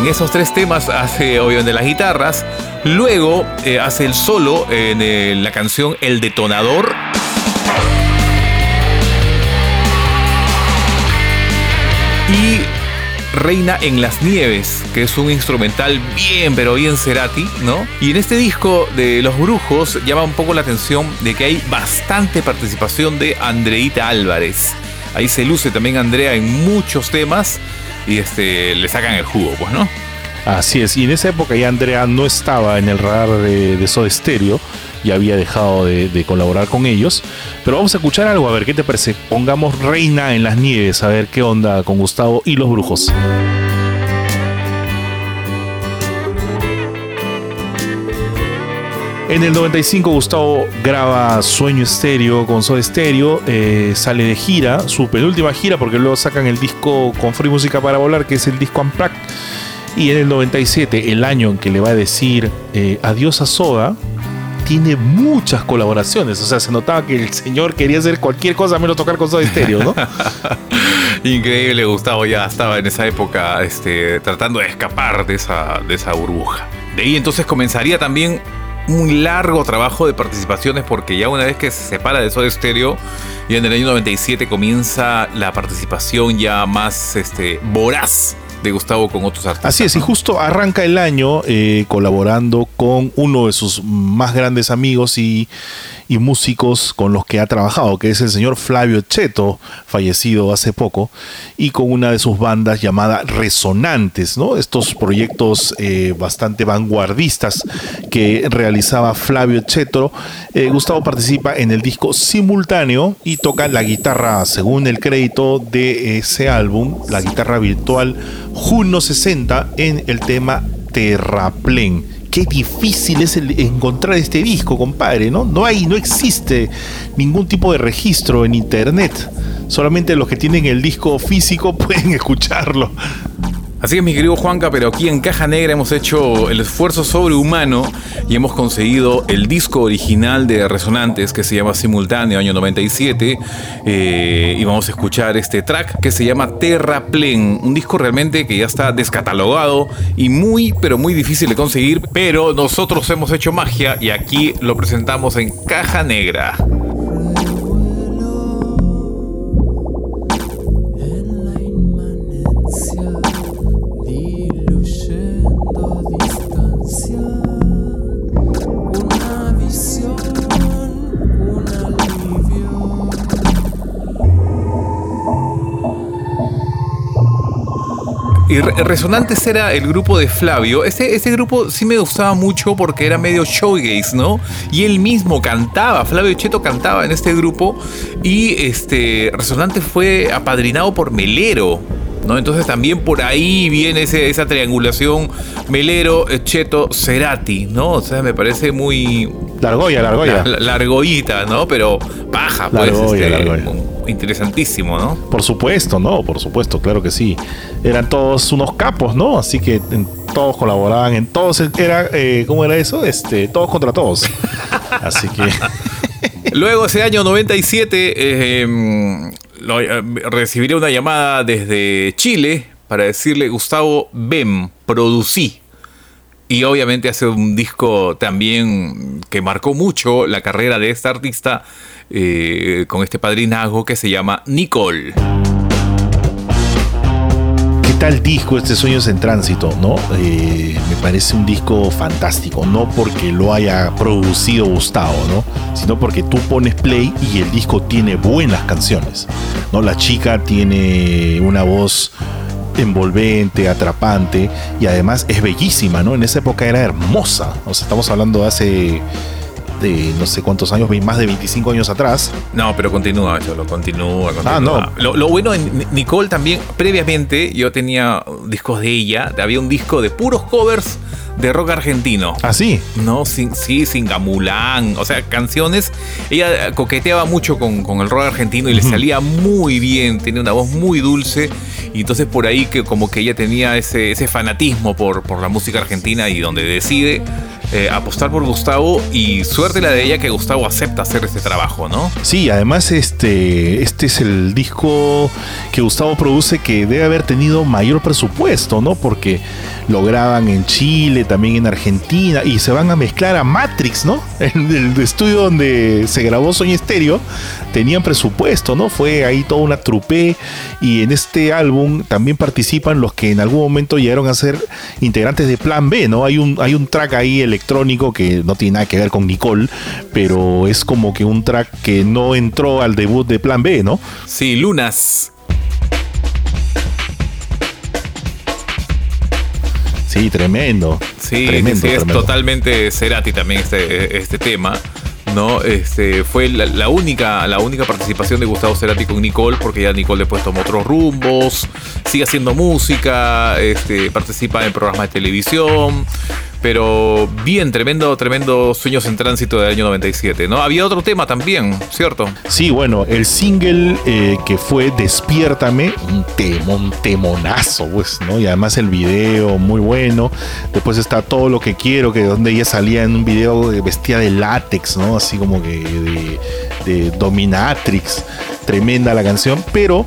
En esos tres temas hace obviamente las guitarras. Luego eh, hace el solo en eh, la canción El Detonador. Y Reina en las Nieves, que es un instrumental bien, pero bien Cerati, ¿no? Y en este disco de Los Brujos llama un poco la atención de que hay bastante participación de Andreita Álvarez. Ahí se luce también Andrea en muchos temas y este, le sacan el jugo, pues, ¿no? Así es, y en esa época ya Andrea no estaba en el radar de, de Soda Stereo, ya había dejado de, de colaborar con ellos. Pero vamos a escuchar algo, a ver qué te parece. Pongamos Reina en las Nieves, a ver qué onda con Gustavo y los brujos. En el 95 Gustavo graba Sueño Estéreo con Soda Stereo, eh, sale de gira, su penúltima gira porque luego sacan el disco con Free Música para Volar, que es el disco Unplugged. Y en el 97, el año en que le va a decir eh, adiós a Soda, tiene muchas colaboraciones. O sea, se notaba que el señor quería hacer cualquier cosa menos tocar con Soda Stereo, ¿no? [laughs] Increíble, Gustavo ya estaba en esa época este, tratando de escapar de esa, de esa burbuja. De ahí entonces comenzaría también un largo trabajo de participaciones porque ya una vez que se separa de Soda Stereo, ya en el año 97 comienza la participación ya más este, voraz de Gustavo con otros artistas. Así es, y justo arranca el año eh, colaborando con uno de sus más grandes amigos y, y músicos con los que ha trabajado, que es el señor Flavio Cheto, fallecido hace poco, y con una de sus bandas llamada Resonantes, ¿no? Estos proyectos eh, bastante vanguardistas que realizaba Flavio Cheto. Eh, Gustavo participa en el disco simultáneo y toca la guitarra, según el crédito de ese álbum, la guitarra virtual Juno 60 en el tema Terraplén. Qué difícil es encontrar este disco, compadre, ¿no? No hay, no existe ningún tipo de registro en internet. Solamente los que tienen el disco físico [laughs] pueden escucharlo. Así que mi querido Juanca, pero aquí en Caja Negra hemos hecho el esfuerzo sobrehumano y hemos conseguido el disco original de Resonantes que se llama Simultáneo, año 97. eh, y vamos a escuchar este track que se llama Terraplén, un disco realmente que ya está descatalogado y muy, pero muy difícil de conseguir. Pero nosotros hemos hecho magia y aquí lo presentamos en Caja Negra. Y Re- Resonantes era el grupo de Flavio. Ese, ese grupo sí me gustaba mucho porque era medio showgaze, ¿no? Y él mismo cantaba, Flavio Cheto cantaba en este grupo. Y este Resonantes fue apadrinado por Melero. ¿No? Entonces también por ahí viene ese- esa triangulación Melero, eh, Cheto, Cerati, ¿no? O sea, me parece muy... La argolla, la argolla. la- la argollita, ¿no? Pero baja, pues. este. Interesantísimo, ¿no? Por supuesto, no, por supuesto, claro que sí. Eran todos unos capos, ¿no? Así que en- todos colaboraban, en todos era, eh, ¿cómo era eso? Este, todos contra todos. [laughs] Así que Luego, ese año 97, eh, em, eh, recibiré una llamada desde Chile para decirle, Gustavo, ven, producí. Y obviamente hace un disco también que marcó mucho la carrera de esta artista eh, con este padrinazgo que se llama Nicole. ¿Qué tal disco este Sueños en Tránsito? ¿no? Eh, me parece un disco fantástico, no porque lo haya producido Gustavo, ¿no? sino porque tú pones play y el disco tiene buenas canciones. ¿no? La chica tiene una voz envolvente, atrapante y además es bellísima, ¿no? En esa época era hermosa. O estamos hablando de hace de no sé cuántos años, más de 25 años atrás. No, pero continúa, lo continúa, continúa. Ah, no. Lo, lo bueno en Nicole también, previamente yo tenía discos de ella, había un disco de puros covers de rock argentino. Ah, sí. No, sin, sí, sin Gamulán, o sea, canciones. Ella coqueteaba mucho con, con el rock argentino y le salía muy bien, tenía una voz muy dulce. Y entonces por ahí que como que ella tenía ese, ese fanatismo por, por la música argentina y donde decide eh, apostar por Gustavo y suerte la de ella que Gustavo acepta hacer este trabajo, ¿no? Sí, además este, este es el disco que Gustavo produce que debe haber tenido mayor presupuesto, ¿no? Porque lo graban en Chile, también en Argentina y se van a mezclar a Matrix, ¿no? [laughs] En el estudio donde se grabó Soy Estéreo tenían presupuesto, ¿no? Fue ahí toda una trupe y en este álbum también participan los que en algún momento llegaron a ser integrantes de Plan B, ¿no? Hay un, hay un track ahí electrónico que no tiene nada que ver con Nicole, pero es como que un track que no entró al debut de Plan B, ¿no? Sí, Lunas. Sí, tremendo. Sí, tremendo, sí, es tremendo. totalmente Cerati también este, este tema. ¿no? Este, fue la, la única, la única participación de Gustavo Cerati con Nicole, porque ya Nicole después tomó otros rumbos, sigue haciendo música, este, participa en programas de televisión. Pero bien, tremendo, tremendo Sueños en Tránsito del año 97, ¿no? Había otro tema también, ¿cierto? Sí, bueno, el single eh, que fue Despiértame, un temón, temonazo, pues, ¿no? Y además el video muy bueno. Después está Todo lo que quiero, que donde ella salía en un video de- vestida de látex, ¿no? Así como que de, de dominatrix. Tremenda la canción, pero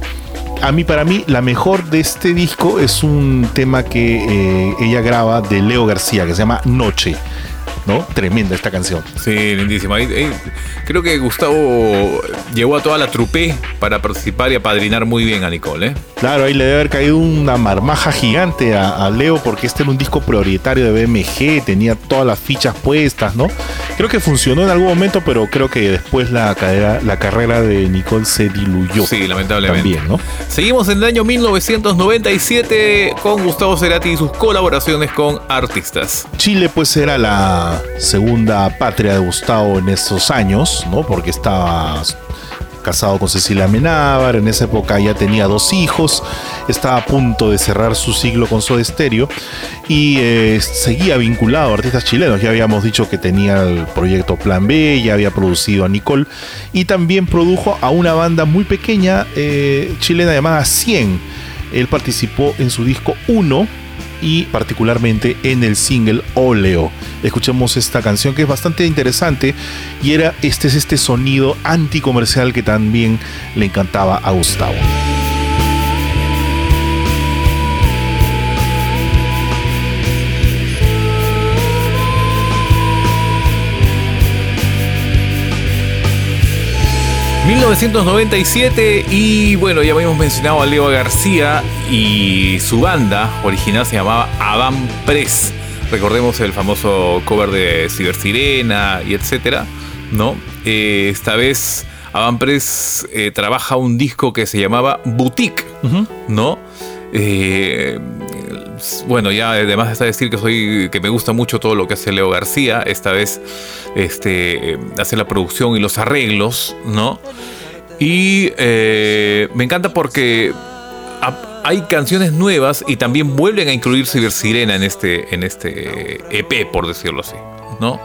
a mí, para mí, la mejor de este disco es un tema que eh, ella graba de Leo García, que se llama Noche. ¿No? Tremenda esta canción. Sí, lindísima. Creo que Gustavo llevó a toda la trupe para participar y apadrinar muy bien a Nicole, ¿eh? Claro, ahí le debe haber caído una marmaja gigante a, a Leo porque este era un disco prioritario de BMG, tenía todas las fichas puestas, ¿no? Creo que funcionó en algún momento, pero creo que después la carrera, la carrera de Nicole se diluyó. Sí, lamentablemente. También, ¿no? Seguimos en el año 1997 con Gustavo Cerati y sus colaboraciones con artistas. Chile pues era la segunda patria de Gustavo en esos años, ¿no? Porque estaba casado con Cecilia Menábar, en esa época ya tenía dos hijos, estaba a punto de cerrar su siglo con Soda Stereo y eh, seguía vinculado a artistas chilenos. Ya habíamos dicho que tenía el proyecto Plan B, ya había producido a Nicole y también produjo a una banda muy pequeña eh, chilena llamada 100. Él participó en su disco 1 y particularmente en el single Oleo. Escuchemos esta canción que es bastante interesante y era este es este sonido anticomercial que también le encantaba a Gustavo. ...1997 y bueno, ya habíamos mencionado a Leo García y su banda original se llamaba Avant Press. Recordemos el famoso cover de Ciber Sirena y etcétera, ¿no? Eh, esta vez Avant Press eh, trabaja un disco que se llamaba Boutique, ¿no? Eh, bueno, ya además está decir que soy que me gusta mucho todo lo que hace Leo García. Esta vez este, hace la producción y los arreglos, ¿no? Y eh, me encanta porque hay canciones nuevas y también vuelven a incluir Cibersirena en este, en este EP, por decirlo así, ¿no?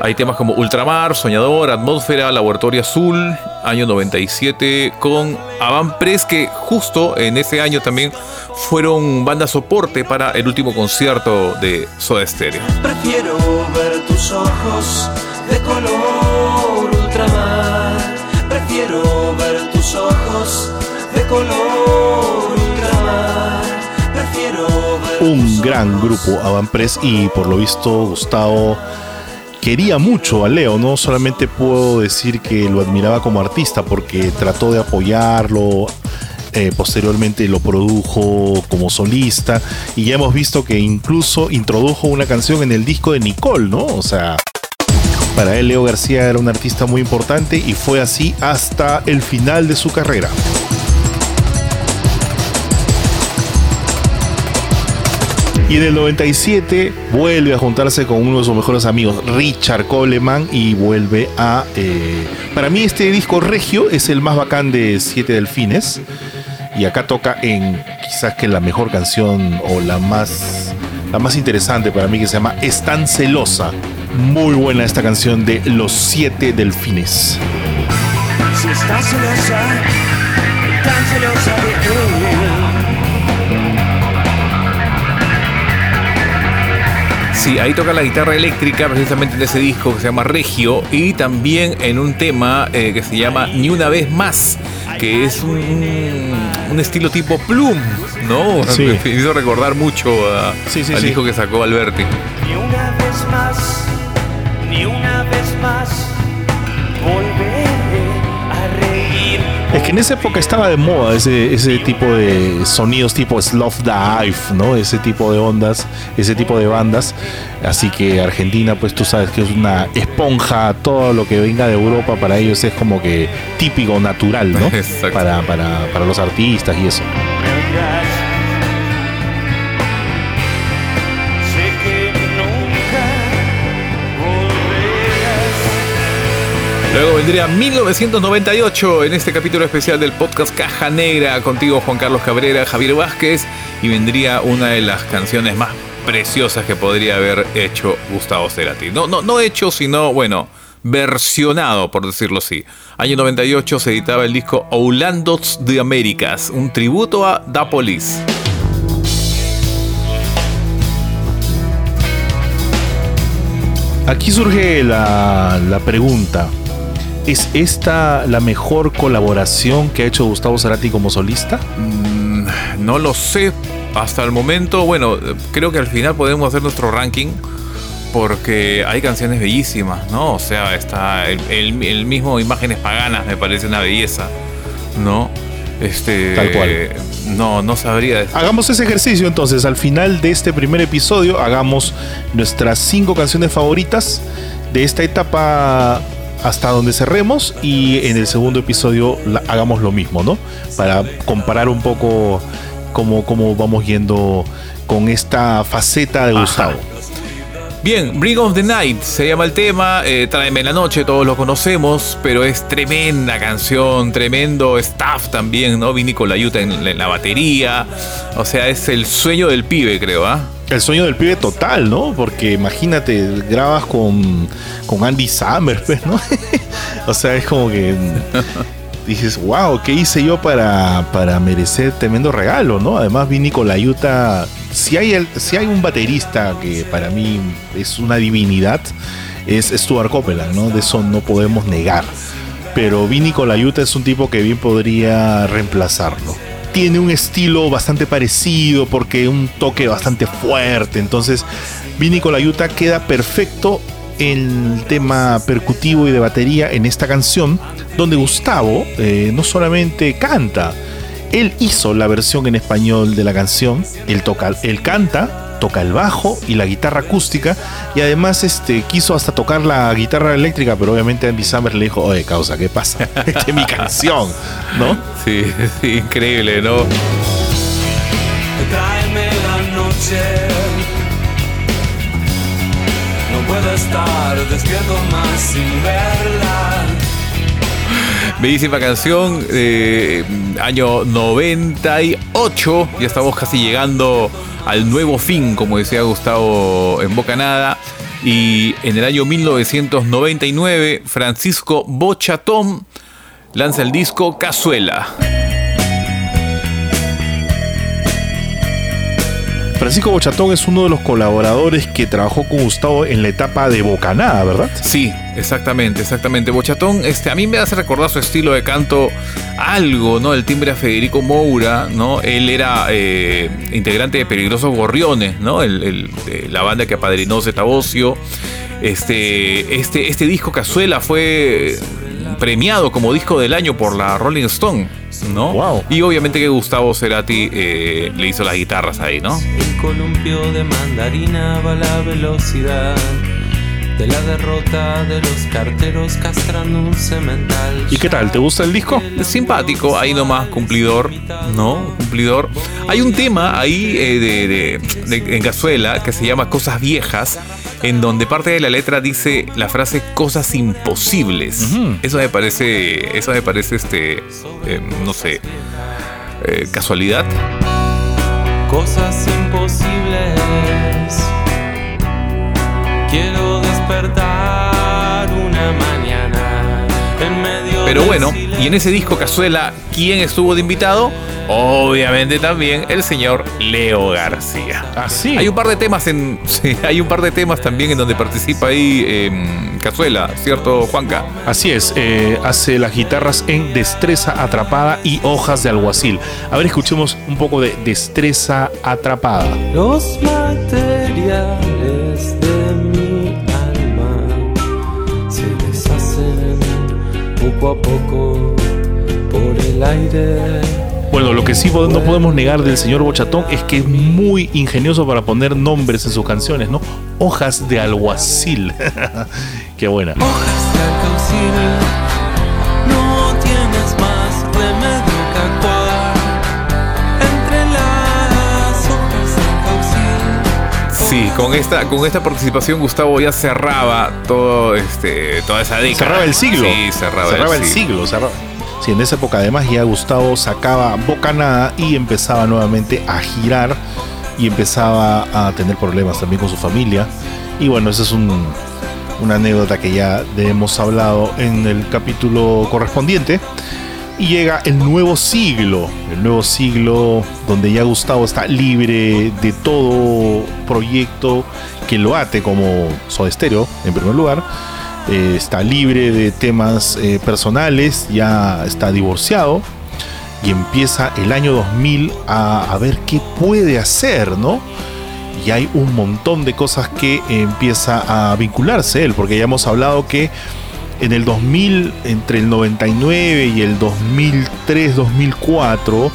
Hay temas como Ultramar, Soñador, Atmósfera, Laboratorio Azul, año 97, con Avant Press, que justo en ese año también fueron banda soporte para el último concierto de Soda Stereo. Prefiero ver tus ojos de color ultramar. Prefiero ver tus ojos de color ultramar. Prefiero ver un gran grupo Avant Press y por lo visto Gustavo quería mucho a Leo, no solamente puedo decir que lo admiraba como artista porque trató de apoyarlo, eh, posteriormente lo produjo como solista y ya hemos visto que incluso introdujo una canción en el disco de Nicole, ¿no? O sea, para él Leo García era un artista muy importante y fue así hasta el final de su carrera. Y en el 97 vuelve a juntarse con uno de sus mejores amigos, Richard Coleman, y vuelve a... eh, para mí este disco regio es el más bacán de Siete Delfines. Y acá toca en quizás que la mejor canción o la más, la más interesante para mí que se llama Es tan celosa. Muy buena esta canción de Los Siete Delfines. si estás celosa, tan celosa de. Sí, ahí toca la guitarra eléctrica precisamente en ese disco que se llama Regio y también en un tema eh, que se llama Ni una vez más, que es un, un estilo tipo Plum, ¿no? Sí. [laughs] Me hizo recordar mucho a- Sí, sí, al sí. disco que sacó Alberti. Ni una vez más, ni una vez más, Es que en esa época estaba de moda ese, ese tipo de sonidos tipo Sloth Dive, ¿no? Ese tipo de ondas, ese tipo de bandas. Así que Argentina, pues tú sabes que es una esponja, todo lo que venga de Europa para ellos es como que típico, natural, ¿no? [laughs] Exacto. Para, para, para los artistas y eso. Luego vendría 1998 en este capítulo especial del podcast Caja Negra contigo Juan Carlos Cabrera, Javier Vázquez y vendría una de las canciones más preciosas que podría haber hecho Gustavo Cerati. No, no, no hecho, sino, bueno, versionado, por decirlo así. Año 98 se editaba el disco Oulandos de Américas, un tributo a Da Police. Aquí surge la, la pregunta. ¿Es esta la mejor colaboración que ha hecho Gustavo Cerati como solista? Mm, No lo sé hasta el momento. Bueno, creo que al final podemos hacer nuestro ranking porque hay canciones bellísimas, ¿no? O sea, está el, el- el mismo Imágenes Paganas me parece una belleza, ¿no? Este, Tal cual. No, no sabría decir. Hagamos ese ejercicio entonces. Al final de este primer episodio, hagamos nuestras cinco canciones favoritas de esta etapa hasta donde cerremos. Y en el segundo episodio la- hagamos lo mismo, ¿no? Para comparar un poco cómo, cómo vamos yendo con esta faceta de Ajá. Bien, Bring of the Night se llama el tema, eh, Tráeme la noche, todos lo conocemos, pero es tremenda canción, tremendo staff también, ¿no? Vini con la yuta en, en la batería, o sea, es el sueño del pibe, creo, ¿ah? El sueño del pibe total, ¿no? Porque imagínate, grabas con, con Andy Summers, pues, ¿no? [laughs] o sea, es como que [laughs] dices, wow, ¿qué hice yo para, para merecer tremendo regalo, ¿no? Además, Vini con la Utah, si hay, el- si hay un baterista que para mí es una divinidad, es Stuart Copeland, ¿no? De eso no podemos negar. Pero la Utah es un tipo que bien podría reemplazarlo tiene un estilo bastante parecido porque un toque bastante fuerte. Entonces, la Utah queda perfecto en el tema percutivo y de batería en esta canción, donde Gustavo eh, no solamente canta, él hizo la versión en español de la canción, él toca, él canta, toca el bajo y la guitarra acústica y además este quiso hasta tocar la guitarra eléctrica, pero obviamente Andy Summers le dijo, "Oye, causa, ¿qué pasa? [laughs] Esta es mi canción", ¿no? Sí, [laughs] sí, increíble, ¿no? Tráeme la noche. No puedo estar despierto más sin verla. Bellísima canción, eh, año 98. Ya estamos casi llegando al nuevo fin, como decía Gustavo en Bocanada. Y en el año 1999, Francisco Bochatón lanza el disco Cazuela. Francisco Bochatón es uno de los colaboradores que trabajó con Gustavo en la etapa de Bocanada, ¿verdad? Sí, exactamente, exactamente. Bochatón, este, a mí me hace recordar su estilo de canto algo, ¿no? El timbre a Federico Moura, ¿no? Él era eh, integrante de Peligrosos Gorriones, ¿no? El, el- de la banda que apadrinó Zeta Bocio. Este, este, este disco Cazuela fue premiado como disco del año por la Rolling Stone, ¿no? Wow. Y obviamente que Gustavo Cerati eh, le hizo las guitarras ahí, ¿no? El columpio de mandarina va a la velocidad de la derrota de los carteros castrando un cemental. ¿Y qué tal? ¿Te gusta el disco? Es simpático, ahí nomás, cumplidor, ¿no? Cumplidor. Hay un tema ahí eh, de, de- de- en Cazuela que se llama Cosas Viejas, en donde parte de la letra dice la frase cosas imposibles. Eso me parece, eso me parece, este, eh, no sé, eh, casualidad. Cosas imposibles. Despertar una mañana en medio Pero bueno, y en ese disco Cazuela, ¿quién estuvo de invitado? Obviamente también el señor Leo García. Ah, sí. Hay un par de temas en. [laughs] sí, hay un par de temas también en donde participa ahí em, Cazuela, ¿cierto, Juanca? Así es, eh, hace las guitarras en Destreza Atrapada y Hojas de Alguacil. A ver, escuchemos un poco de Destreza Atrapada. Los materiales poco a poco por el aire. Bueno, lo que sí no podemos negar del señor Bochatón es que es muy ingenioso para poner nombres en sus canciones, ¿no? Hojas de Alguacil. [laughs] Qué buena. Hojas de alcaucil, Sí, con esta, con esta participación Gustavo ya cerraba todo este, toda esa década. Cerraba el siglo. Sí, cerraba, cerraba el, siglo. siglo. cerraba. Sí, en esa época además ya Gustavo sacaba bocanada y empezaba nuevamente a girar y empezaba a tener problemas también con su familia. Y bueno, esa es un- una anécdota que ya hemos hablado en el capítulo correspondiente. Y llega el nuevo siglo, el nuevo siglo donde ya Gustavo está libre de todo proyecto que lo ate como Soda Stereo, en primer lugar. Eh, está libre de temas eh, personales, ya está divorciado y empieza el año 2000 a, a ver qué puede hacer, ¿no? Y hay un montón de cosas que empieza a vincularse él, porque ya hemos hablado que en el 2000, entre el 99 y el 2003-2004,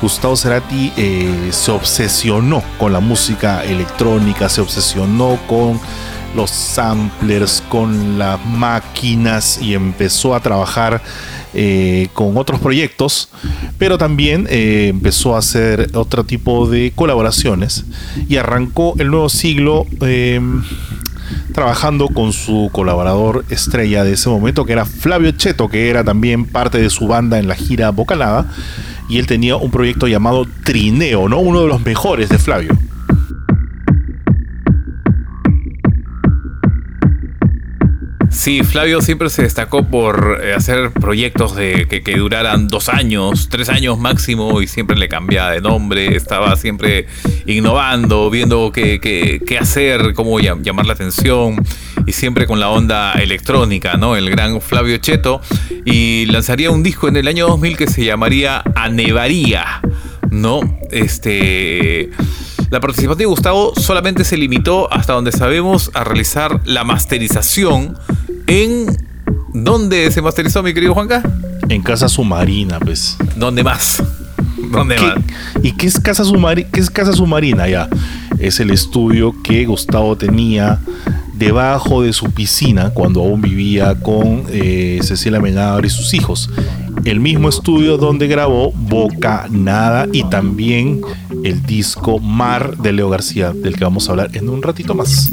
Gustavo Cerati eh, se obsesionó con la música electrónica, se obsesionó con los samplers, con las máquinas y empezó a trabajar eh, con otros proyectos, pero también eh, empezó a hacer otro tipo de colaboraciones y arrancó el nuevo siglo trabajando con su colaborador estrella de ese momento, que era Flavio Cheto, que era también parte de su banda en la gira Bocalada, y él tenía un proyecto llamado Trineo, ¿no? Uno de los mejores de Flavio. Sí, Flavio siempre se destacó por eh, hacer proyectos de, que, duraran dos años, tres años máximo y siempre le cambiaba de nombre, estaba siempre innovando, viendo qué, qué- hacer, cómo llam- llamar la atención y siempre con la onda electrónica, ¿no? El gran Flavio Cheto y lanzaría un disco en el año 2000 que se llamaría Anevaría, ¿no? Este... La participación de Gustavo solamente se limitó, hasta donde sabemos, a realizar la masterización en... ¿Dónde se masterizó, mi querido Juanca? En Casa Submarina, pues. ¿Dónde más? ¿Dónde ¿Qué- más? ¿Y qué es, Casa Submari- qué es Casa Submarina? Ya, es el estudio que Gustavo tenía debajo de su piscina cuando aún vivía con eh, Cecilia Menabre y sus hijos. El mismo estudio donde grabó Boca Nada y también el disco Mar de Leo García, del que vamos a hablar en un ratito más.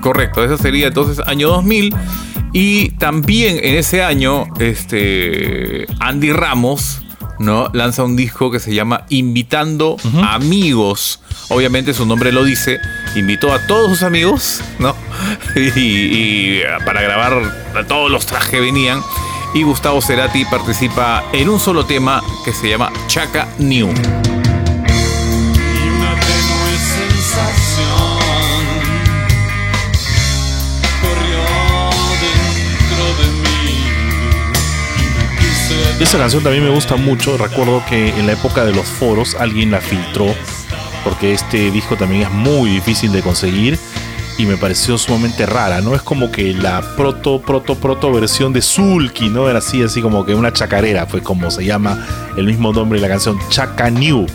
Correcto, eso sería entonces año 2000. Y también en ese año, este, Andy Ramos, ¿no? Lanza un disco que se llama Invitando Amigos. Obviamente su nombre lo dice. Invitó a todos sus amigos, ¿no? [laughs] Y, y para grabar todos los trajes que venían. Y Gustavo Cerati participa en un solo tema que se llama Chaca New. Esa canción también me gusta mucho. Recuerdo que en la época de los foros alguien la filtró. Porque este disco también es muy difícil de conseguir. Y me pareció sumamente rara, ¿no? Es como que la proto, proto, proto versión de Sulky, ¿no? Era así, así como que una chacarera, fue como se llama el mismo nombre de la canción, Chaca New.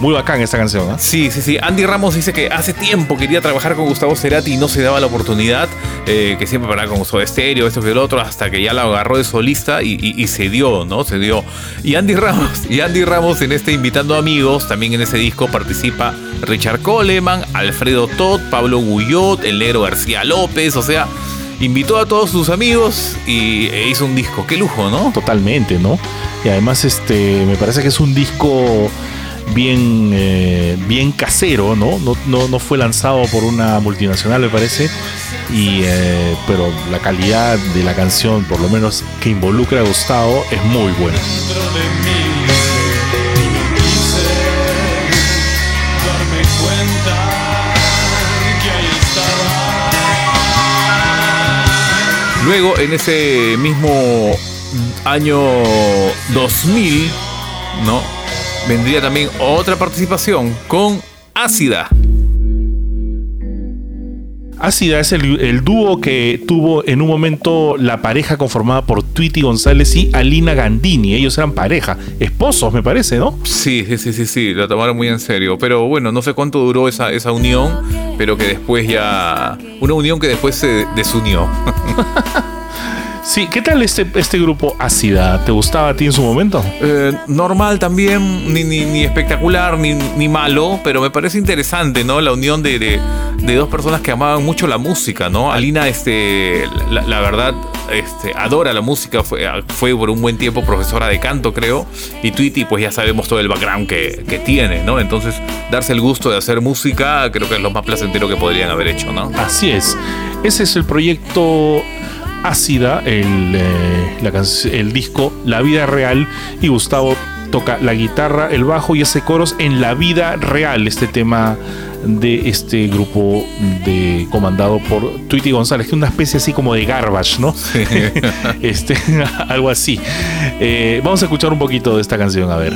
Muy bacán esta canción, ¿ah? Sí, sí, sí. Andy Ramos dice que hace tiempo quería trabajar con Gustavo Cerati y no se daba la oportunidad, eh, que siempre paraba con Gustavo Estéreo, esto que el otro, hasta que ya la agarró de solista y, y- y se dio, ¿no? Se dio. Y Andy Ramos, [laughs] y Andy Ramos en este Invitando Amigos, también en ese disco participa Richard Coleman, Alfredo Todd, Pablo Guyot, el negro García López, o sea, invitó a todos sus amigos y e hizo un disco. Qué lujo, ¿no? Totalmente, ¿no? Y además, este, me parece que es un disco bien, eh, bien casero, ¿no? No, no, no fue lanzado por una multinacional, me parece. Y, eh, pero la calidad de la canción, por lo menos que involucra a Gustavo, es muy buena. Luego, en ese mismo año 2000, ¿no? Vendría también otra participación con Ácida. Ácida es el, el dúo que tuvo en un momento la pareja conformada por Tweety González y Alina Gandini. Ellos eran pareja, esposos, me parece, ¿no? Sí, sí, sí, sí, sí, lo tomaron muy en serio. Pero bueno, no sé cuánto duró esa, esa unión, pero que después ya... Una unión que después se desunió. [laughs] Sí, ¿qué tal este, este grupo Ácida? ¿Te gustaba a ti en su momento? Eh, normal también, ni, ni, ni espectacular, ni, ni malo, pero me parece interesante, ¿no? La unión de, de- de dos personas que amaban mucho la música, ¿no? Alina, este, la, la verdad, este, adora la música, fue, fue por un buen tiempo profesora de canto, creo, y Tweety, pues ya sabemos todo el background que, que tiene, ¿no? Entonces, darse el gusto de hacer música, creo que es lo más placentero que podrían haber hecho, ¿no? Así es. Ese es el proyecto Ácida, el, eh, la el disco La Vida Real. Y Gustavo toca la guitarra, el bajo y hace coros en la vida real. Este tema de este grupo de comandado por Tweety González, que es una especie así como de garbage, ¿no? [laughs] este, [laughs] algo así. Eh, vamos a escuchar un poquito de esta canción, a ver.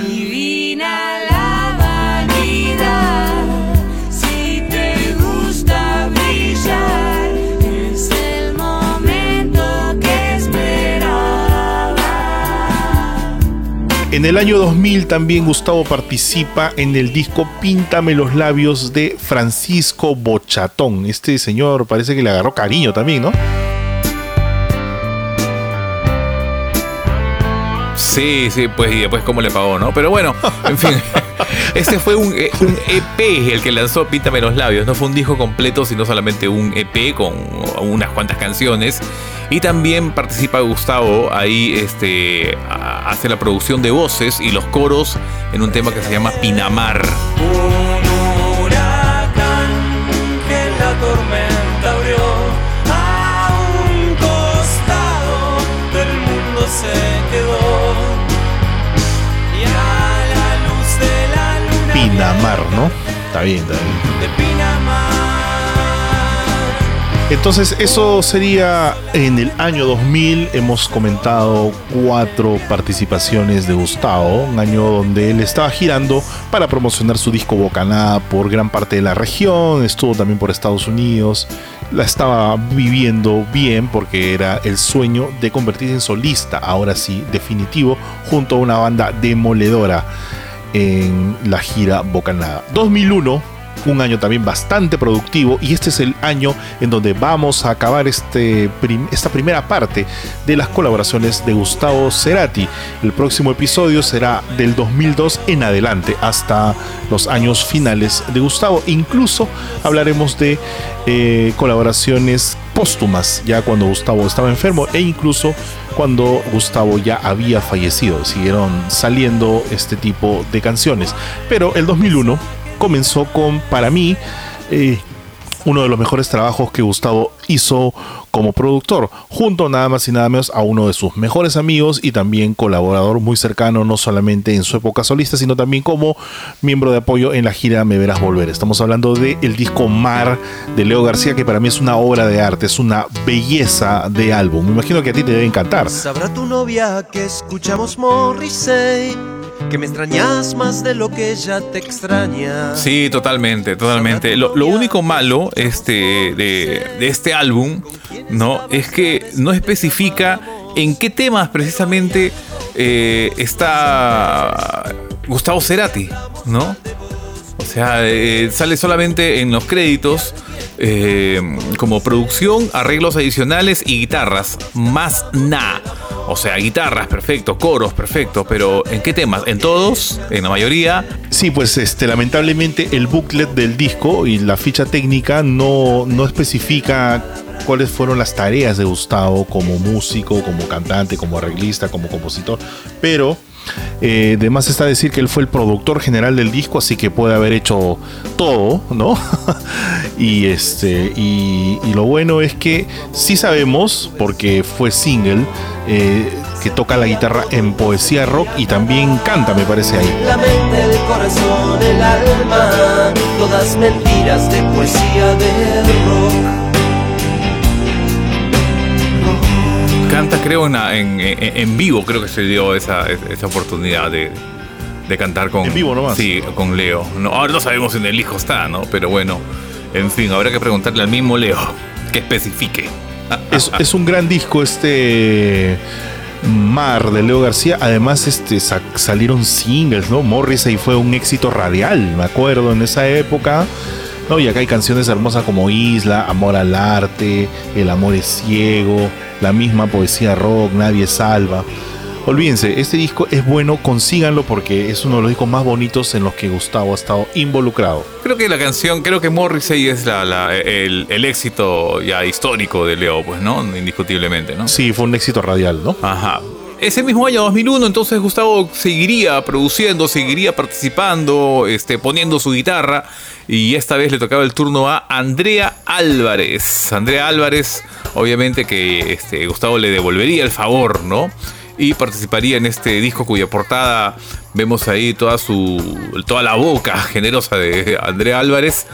En el año 2000 también Gustavo participa en el disco Píntame los labios de Francisco Bochatón. Este señor parece que le agarró cariño también, ¿no? Sí, sí, pues y después cómo le pagó, ¿no? Pero bueno, en fin. [laughs] [laughs] Este fue un, eh, un EP el que lanzó Píntame los labios. No fue un disco completo, sino solamente un EP con unas cuantas canciones. Y también participa Gustavo ahí, este, hace la producción de voces y los coros en un tema que se llama Pinamar. Pinamar, ¿no? Está bien, está bien. Entonces eso sería en el año 2000. Hemos comentado cuatro participaciones de Gustavo, un año donde él estaba girando para promocionar su disco Bocaná por gran parte de la región, estuvo también por Estados Unidos, la estaba viviendo bien porque era el sueño de convertirse en solista, ahora sí, definitivo, junto a una banda demoledora en la gira Bocanada. 2001 un año también bastante productivo y este es el año en donde vamos a acabar este esta primera parte de las colaboraciones de Gustavo Cerati. El próximo episodio será del 2002 en adelante hasta los años finales de Gustavo. Incluso hablaremos de eh, colaboraciones póstumas, ya cuando Gustavo estaba enfermo e incluso cuando Gustavo ya había fallecido. Siguieron saliendo este tipo de canciones. Pero el 2001 comenzó con, para mí, eh, uno de los mejores trabajos que Gustavo hizo como productor, junto nada más y nada menos a uno de sus mejores amigos y también colaborador muy cercano, no solamente en su época solista, sino también como miembro de apoyo en la gira Me Verás Volver. Estamos hablando del el disco Mar de Leo García, que para mí es una obra de arte, es una belleza de álbum. Me imagino que a ti te debe encantar. Sabrá tu novia que escuchamos Morrissey, que me extrañas más de lo que ella te extraña. Sí, totalmente, totalmente. Lo, único malo este, de, de este álbum, ¿no? Es que no especifica en qué temas precisamente eh, está Gustavo Cerati, ¿no? O sea, eh, sale solamente en los créditos eh, como producción, arreglos adicionales y guitarras. Más nada. O sea, guitarras, perfecto, coros, perfecto, pero ¿en qué temas? ¿En todos? ¿En la mayoría? Sí, pues este, lamentablemente el booklet del disco y la ficha técnica no, no especifica cuáles fueron las tareas de Gustavo como músico, como cantante, como arreglista, como compositor, pero eh, de más está decir que él fue el productor general del disco, así que puede haber hecho todo, ¿no? [laughs] y este y, lo bueno es que sí sabemos, porque fue single, eh, que toca la guitarra en poesía rock y también canta, me parece ahí. La mente, el corazón, el alma, todas mentiras de poesía Canta, creo, en, en, vivo, creo que se dio esa, esa oportunidad de, de cantar con. En vivo nomás. Sí, con Leo. No, ahora no sabemos si en el hijo está, ¿no? Pero bueno, en fin, habrá que preguntarle al mismo Leo [laughs] que especifique. Es, es un gran disco este Mar de Leo García. Además, este sa- salieron singles, ¿no? Morrissey fue un éxito radial, me acuerdo, en esa época. No, y acá hay canciones hermosas como Isla, Amor al Arte, El Amor es Ciego, la misma poesía rock, Nadie Salva. Olvídense, este disco es bueno, consíganlo porque es uno de los discos más bonitos en los que Gustavo ha estado involucrado. Creo que la canción, creo que Morrissey es la, la- el, el éxito ya histórico de Leo, pues, ¿no? Indiscutiblemente, ¿no? Sí, fue un éxito radial, ¿no? Ajá. Ese mismo año 2001, entonces Gustavo seguiría produciendo, seguiría participando, este, poniendo su guitarra y esta vez le tocaba el turno a Andrea Álvarez. Andrea Álvarez, obviamente que este, Gustavo le devolvería el favor, ¿no? Y participaría en este disco cuya portada vemos ahí toda su toda la boca generosa de Andrea Álvarez.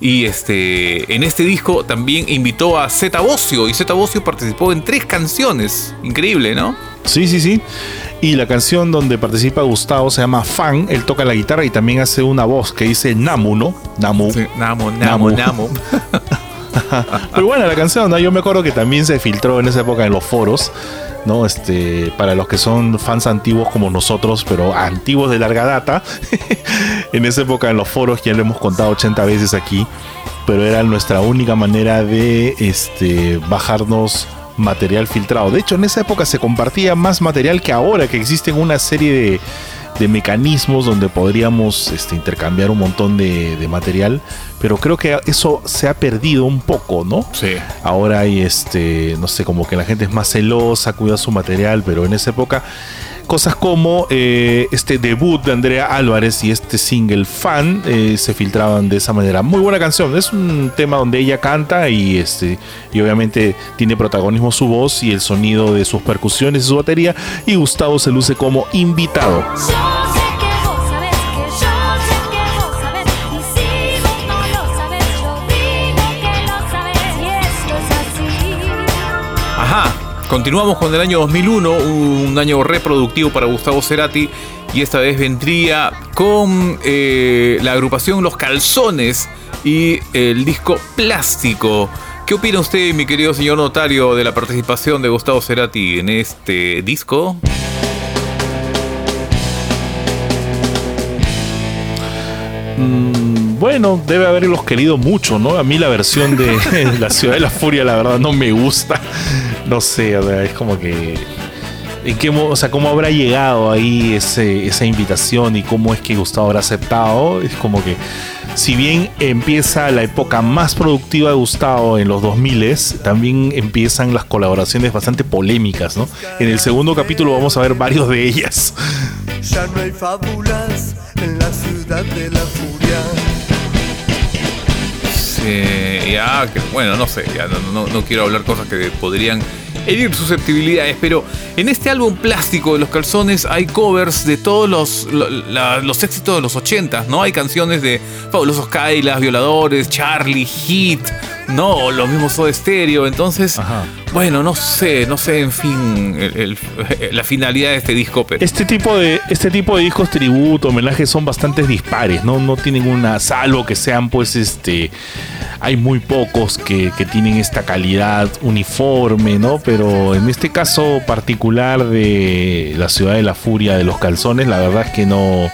Y este, en este disco también invitó a Zeta Bocio y Zeta Bocio participó en tres canciones. Increíble, ¿no? Sí, sí, sí. Y la canción donde participa Gustavo se llama Fan. Él toca la guitarra y también hace una voz que dice Namu, ¿no? Namu. Namo, Namu. Namo. [laughs] Pero bueno, la canción, ¿no? Yo me acuerdo que también se filtró en esa época en los foros. ¿no? Este, para los que son fans antiguos como nosotros, pero antiguos de larga data, [laughs] en esa época en los foros ya lo hemos contado 80 veces aquí, pero era nuestra única manera de este, bajarnos material filtrado. De hecho, en esa época se compartía más material que ahora, que existen una serie de, de mecanismos donde podríamos este, intercambiar un montón de, de material, pero creo que eso se ha perdido un poco, ¿no? Sí. Ahora hay este, no sé, como que la gente es más celosa, cuida su material, pero en esa época cosas como eh, este debut de Andrea Álvarez y este single fan eh, se filtraban de esa manera. Muy buena canción, es un tema donde ella canta y este y obviamente tiene protagonismo su voz y el sonido de sus percusiones y su batería y Gustavo se luce como invitado. Continuamos con el año 2001, un año reproductivo para Gustavo Cerati y esta vez vendría con eh, la agrupación Los Calzones y el disco Plástico. ¿Qué opina usted, mi querido señor notario, de la participación de Gustavo Cerati en este disco? Mm, bueno, debe haberlos querido mucho, ¿no? A mí la versión de [laughs] La Ciudad de la Furia, la verdad, no me gusta. No sé, o sea, es como que. ¿En qué, o sea, cómo habrá llegado ahí ese, esa invitación y cómo es que Gustavo habrá aceptado? Es como que, si bien empieza la época más productiva de Gustavo en los 2000 también empiezan las colaboraciones bastante polémicas, ¿no? En el segundo capítulo vamos a ver varios de ellas. Ya no hay fábulas en la ciudad de la furia. Sí, ya, que- bueno, no sé, ya no, no- no quiero hablar cosas que podrían herir susceptibilidades, pero en este álbum plástico de los calzones hay covers de todos los, los éxitos de los 80, ¿no? Hay canciones de Fabulosos Kailas, Violadores, Charlie, Hit, ¿no? Los mismos Soda Stereo, entonces, bueno, no sé, no sé, en fin, el- el- la finalidad de este disco, pero... Este tipo de este tipo de discos tributo, homenajes son bastante dispares, ¿no? No tienen una, salvo que sean pues este hay muy pocos que, que tienen esta calidad uniforme, ¿no? Pero en este caso particular de la ciudad de la furia de los calzones, la verdad es que no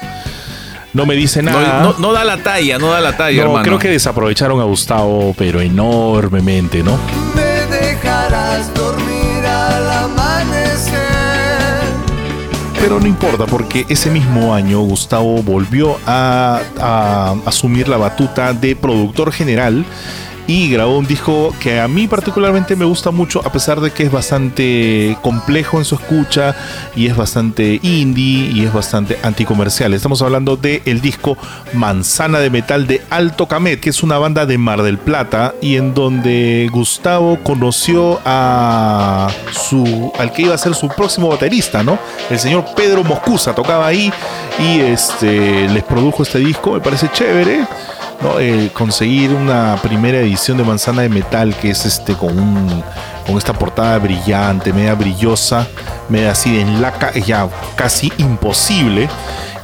no me dice No, nada. no- no da la talla, no da la talla, No, hermano. creo que desaprovecharon a Gustavo, pero enormemente, ¿no? Me dejarás dormir al amanecer. Pero no importa, porque ese mismo año Gustavo volvió a, a asumir la batuta de productor general y grabó un disco que a mí particularmente me gusta mucho, a pesar de que es bastante complejo en su escucha y es bastante indie y es bastante anticomercial. Estamos hablando del disco Manzana de Metal de Alto Camet, que es una banda de Mar del Plata y en donde Gustavo conoció a su al que iba a ser su próximo baterista, ¿no? El señor Pedro Moscusa tocaba ahí y este les produjo este disco, me parece chévere. ¿No? Eh, conseguir una primera edición de Manzana de Metal que es este con un con esta portada brillante, media brillosa, media así de en laca, es ya casi imposible.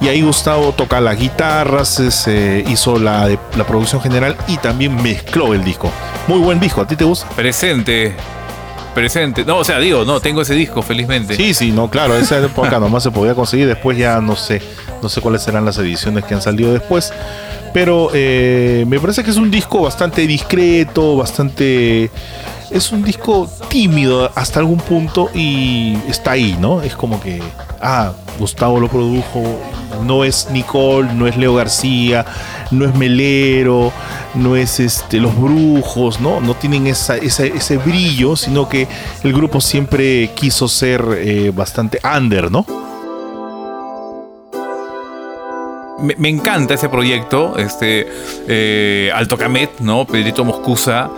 Y ahí Gustavo toca las guitarras, es, eh, hizo la, de- la producción general y también mezcló el disco. Muy buen disco, ¿a ti te gusta? Presente. Presente. No, o sea, digo, no, tengo ese disco, felizmente. Sí, sí, no, claro, esa época [laughs] nomás se podía conseguir, después ya no sé, no sé cuáles serán las ediciones que han salido después, pero eh, me parece que es un disco bastante discreto, bastante... Es un disco tímido hasta algún punto y está ahí, ¿no? Es como que, ah, Gustavo lo produjo, no es Nicole, no es Leo García, no es Melero, no es este, Los Brujos, ¿no? No tienen esa, ese brillo, sino que el grupo siempre quiso ser eh, bastante under, ¿no? Me, me encanta ese proyecto, este eh, Alto Camet, ¿no? Pedrito Moscusa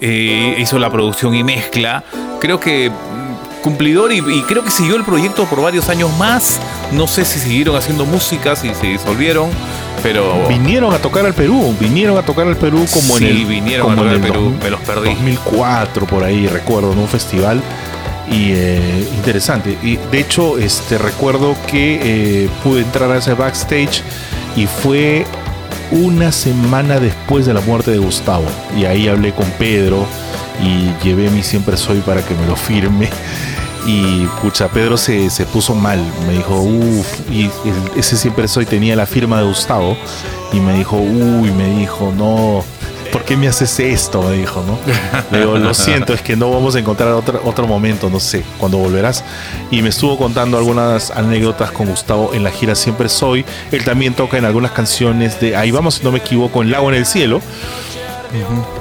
eh, hizo la producción y mezcla. Creo que mm, cumplidor y, y creo que siguió el proyecto por varios años más. No sé si siguieron haciendo música, si se disolvieron, pero Vinieron a tocar al Perú, vinieron a tocar al Perú como Sí, en el vinieron como a tocar en el Perú, dos- me los perdí. 2004 por ahí recuerdo, en un festival y eh, interesante. Y de hecho, este recuerdo que eh, pude entrar a ese backstage y fue una semana después de la muerte de Gustavo y ahí hablé con Pedro y llevé mi siempre soy para que me lo firme. [laughs] Y pucha, Pedro se, se puso mal. Me dijo, uff, y ese siempre soy tenía la firma de Gustavo. Y me dijo, uy, me dijo, no, ¿por qué me haces esto? Me dijo, ¿no? Le digo, lo siento, es que no vamos a encontrar otro, otro momento, no sé, cuando volverás. Y me estuvo contando algunas anécdotas con Gustavo en la gira Siempre Soy. Él también toca en algunas canciones de Ahí vamos, si no me equivoco, en Lago en el Cielo.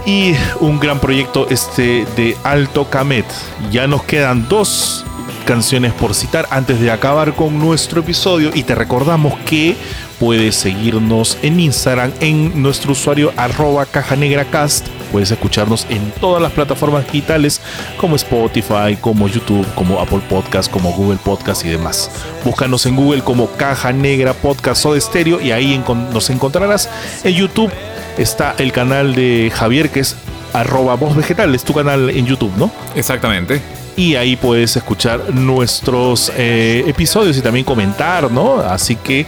Y un gran proyecto este de Alto Camet. Ya nos quedan dos canciones por citar antes de acabar con nuestro episodio y te recordamos que puedes seguirnos en Instagram en nuestro usuario arroba caja negra cast puedes escucharnos en todas las plataformas digitales como Spotify, como YouTube, como Apple Podcast, como Google Podcast y demás. Búscanos en Google como Caja Negra Podcast o de Estéreo y ahí nos encontrarás. En YouTube está el canal de Javier que es arroba voz vegetal, es tu canal en YouTube, ¿no? Exactamente. Y ahí puedes escuchar nuestros eh, episodios y también comentar, ¿no? Así que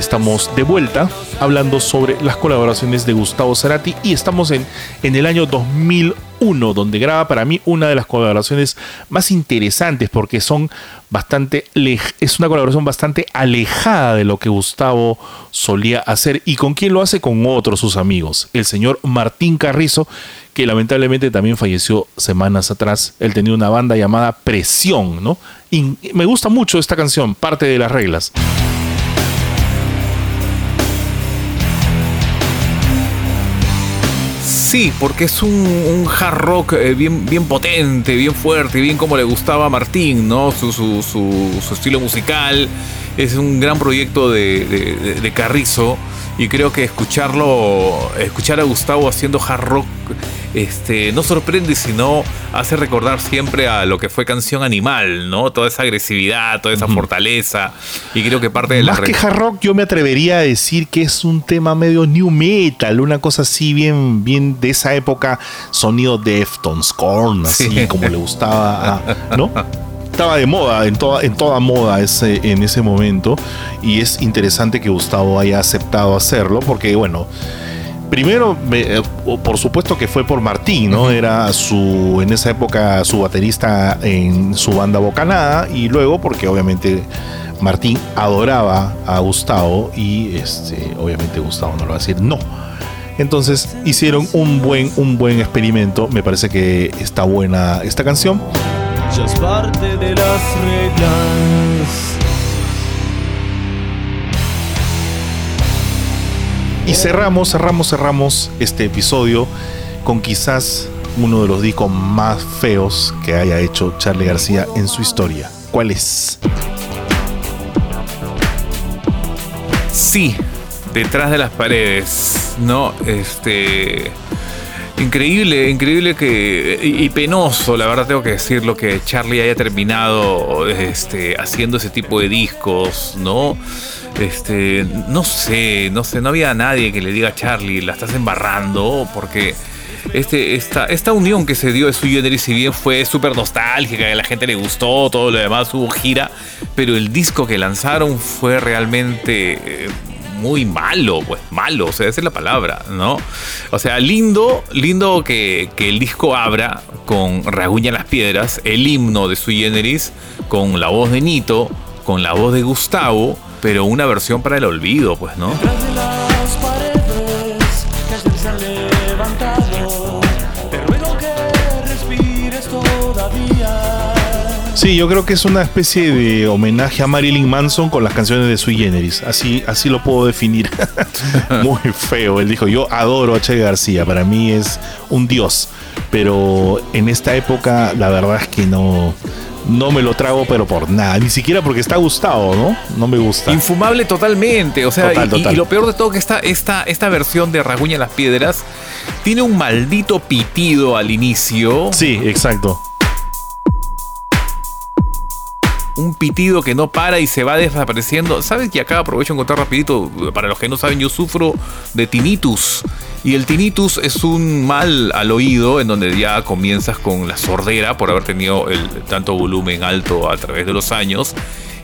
estamos de vuelta hablando sobre las colaboraciones de Gustavo Cerati y estamos en, en el año 1, donde graba para mí una de las colaboraciones más interesantes porque son bastante es una colaboración bastante alejada de lo que Gustavo solía hacer y con quién lo hace con otros sus amigos, el señor Martín Carrizo, que lamentablemente también falleció semanas atrás. Él tenía una banda llamada Presión, ¿no? Y me gusta mucho esta canción, parte de las reglas. Sí, porque es un, un hard rock eh, bien, bien potente, bien fuerte, bien como le gustaba a Martín, ¿no? Su, su, su- su estilo musical. Es un gran proyecto de, Carrizo. Y creo que escucharlo, escuchar a Gustavo haciendo hard rock, este, no sorprende, sino hace recordar siempre a lo que fue Canción Animal, ¿no? Toda esa agresividad, toda esa fortaleza. Y creo que parte de la Más que hard rock, yo me atrevería a decir que es un tema medio new metal, una cosa así bien, bien de esa época, sonido Deftones, Korn, así Sí. como le gustaba, a- ¿no? [laughs] Estaba de moda, en toda, en toda moda ese, en ese momento, y es interesante que Gustavo haya aceptado hacerlo, porque bueno, Primero, me- eh, por supuesto que fue por Martín, ¿no? Era su, en esa época, su baterista en su banda Bocanada, y luego porque obviamente Martín adoraba a Gustavo y este, obviamente Gustavo no le va a decir no. Entonces hicieron un buen, un buen experimento. Me parece que está buena esta canción. Ya es parte de las reglas. Y cerramos, cerramos, cerramos este episodio con quizás uno de los discos más feos que haya hecho Charlie García en su historia. ¿Cuál es? Sí, detrás de las paredes, ¿no? Este. Increíble, increíble que. Y, penoso, la verdad tengo que decirlo, que Charlie haya terminado este, haciendo ese tipo de discos, ¿no? Este. No sé, no sé, no había nadie que le diga a Charlie, la estás embarrando, porque. Este, esta, esta unión que se dio de Sui Generis, si bien fue súper nostálgica, a la gente le gustó, todo lo demás, hubo gira, pero el disco que lanzaron fue realmente eh, muy malo, pues malo, o sea, esa es la palabra, ¿no? O sea, lindo, lindo que, que el disco abra con Raguña las Piedras, el himno de Sui Generis, con la voz de Nito, con la voz de Gustavo, pero una versión para el olvido, pues, ¿no? Sí, yo creo que es una especie de homenaje a Marilyn Manson con las canciones de Sui Generis. Así, así lo puedo definir. [laughs] Muy feo. Él dijo, yo adoro a Che García, para mí es un dios. Pero en esta época la verdad es que no, no me lo trago, pero por nada. Ni siquiera porque está Gustavo, ¿no? No me gusta. Infumable totalmente. O sea, Total, y- total. Y, lo peor de todo que esta, esta, esta versión de Raguña las Piedras tiene un maldito pitido al inicio. Sí, exacto. Un pitido que no para y se va desapareciendo. ¿Sabes que acá aprovecho en contar rapidito? Para los que no saben, yo sufro de tinnitus. Y el tinnitus es un mal al oído en donde ya comienzas con la sordera por haber tenido el tanto volumen alto a través de los años.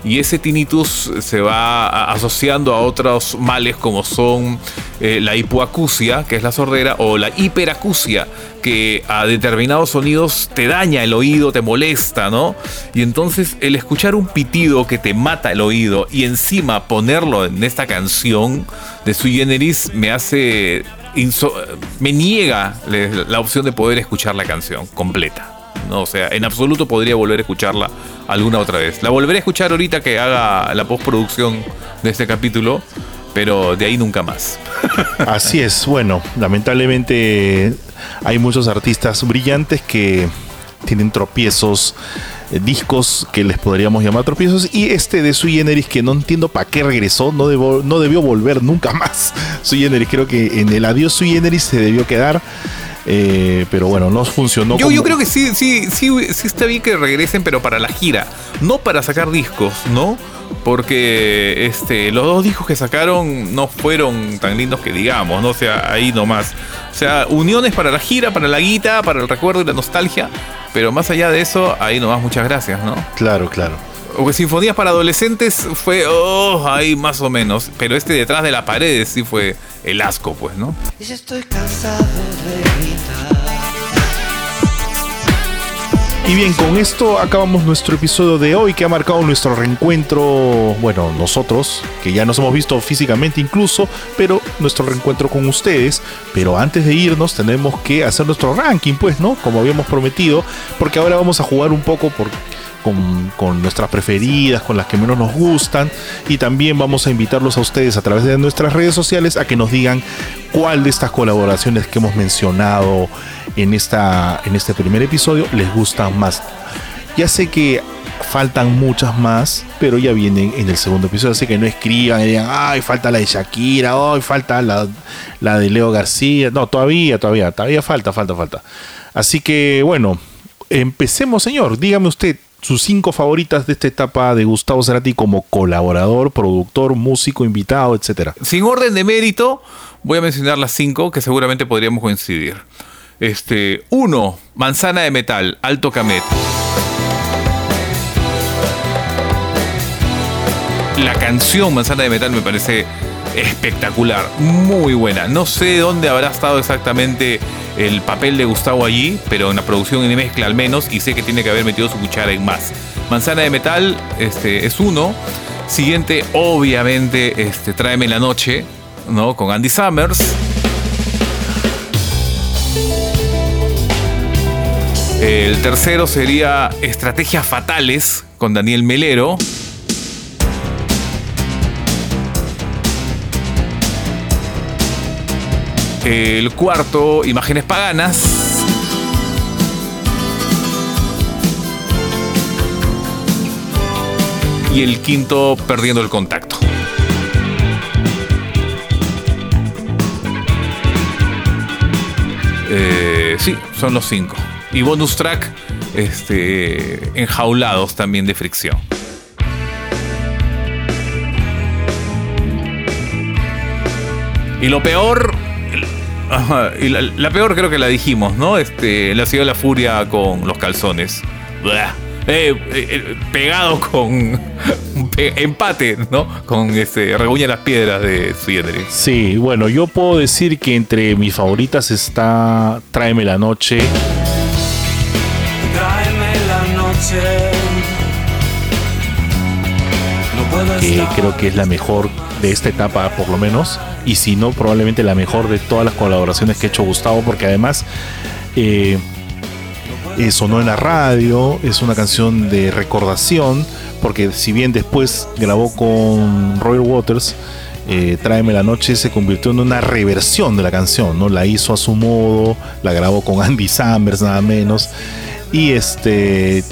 Y ese tinnitus se va asociando a otros males como son eh, la hipoacusia, que es la sordera, o la hiperacusia, que a determinados sonidos te daña el oído, te molesta, ¿no? Y entonces el escuchar un pitido que te mata el oído y encima ponerlo en esta canción de Sui Generis me hace... me niega la opción de poder escuchar la canción completa. No, o sea, en absoluto podría volver a escucharla alguna otra vez. La volveré a escuchar ahorita que haga la postproducción de este capítulo, pero de ahí nunca más. [laughs] Así es, bueno, lamentablemente hay muchos artistas brillantes que tienen tropiezos, eh, discos que les podríamos llamar tropiezos, y este de Sui Generis que no entiendo para qué regresó, no, debo- no debió volver nunca [laughs] más. Sui Generis, creo que en el adiós Sui Generis se debió quedar, eh, pero bueno, no funcionó. Yo, como- yo creo que sí, sí, sí, sí está bien que regresen, pero para la gira, no para sacar discos, ¿no? Porque este, los dos discos que sacaron no fueron tan lindos que digamos, ¿no? O sea, ahí nomás. O sea, uniones para la gira, para la guita, para el recuerdo y la nostalgia, pero más allá de eso, ahí nomás muchas gracias, ¿no? Claro, claro. O que Sinfonías para Adolescentes fue, oh, ahí más o menos. Pero este detrás de la pared sí fue el asco, pues, ¿no? Y estoy cansado de Y bien, con esto acabamos nuestro episodio de hoy que ha marcado nuestro reencuentro, bueno, nosotros, que ya nos hemos visto físicamente incluso, pero nuestro reencuentro con ustedes. Pero antes de irnos tenemos que hacer nuestro ranking, pues, ¿no? Como habíamos prometido, porque ahora vamos a jugar un poco por con, nuestras preferidas, con las que menos nos gustan. Y también vamos a invitarlos a ustedes a través de nuestras redes sociales a que nos digan cuál de estas colaboraciones que hemos mencionado en, esta, en este primer episodio les gustan más. Ya sé que faltan muchas más, pero ya vienen en el segundo episodio, así que no escriban y digan, ay, falta la de Shakira, ay, falta la, la de Leo García. No, todavía, todavía, todavía falta, falta, falta. Así que bueno, empecemos, señor. Dígame usted, sus cinco favoritas de esta etapa de Gustavo Cerati como colaborador, productor, músico, invitado, etcétera. Sin orden de mérito, voy a mencionar las cinco que seguramente podríamos coincidir. Este, uno, Manzana de Metal, Alto Camet. La canción Manzana de Metal me parece espectacular, muy buena. No sé dónde habrá estado exactamente el papel de Gustavo allí, pero en la producción y mezcla al menos, y sé que tiene que haber metido su cuchara en más. Manzana de Metal este, es uno. Siguiente, obviamente, este, Tráeme la Noche, ¿no? Con Andy Summers. El tercero sería Estrategias Fatales con Daniel Melero. El cuarto, Imágenes Paganas. Y el quinto, Perdiendo el Contacto. Eh, sí, son los cinco. Y bonus track, este, enjaulados también de fricción. Y lo peor, Ajá, y la, la, peor creo que la dijimos, ¿no? Este, la ciudad de la furia con los calzones. Eh, eh, pegado con [laughs] pe empate, ¿no? Con este Reguña las piedras de Suyendere. Sí, bueno, yo puedo decir que entre mis favoritas está Tráeme la noche. Tráeme la noche. No que creo que es la mejor de esta etapa por lo menos y si no probablemente la mejor de todas las colaboraciones que ha hecho Gustavo porque además eh, eh, sonó en la radio es una canción de recordación porque si bien después grabó con Royal Waters eh, Tráeme la noche se convirtió en una reversión de la canción, ¿no? La hizo a su modo, la grabó con Andy Summers nada menos. Y este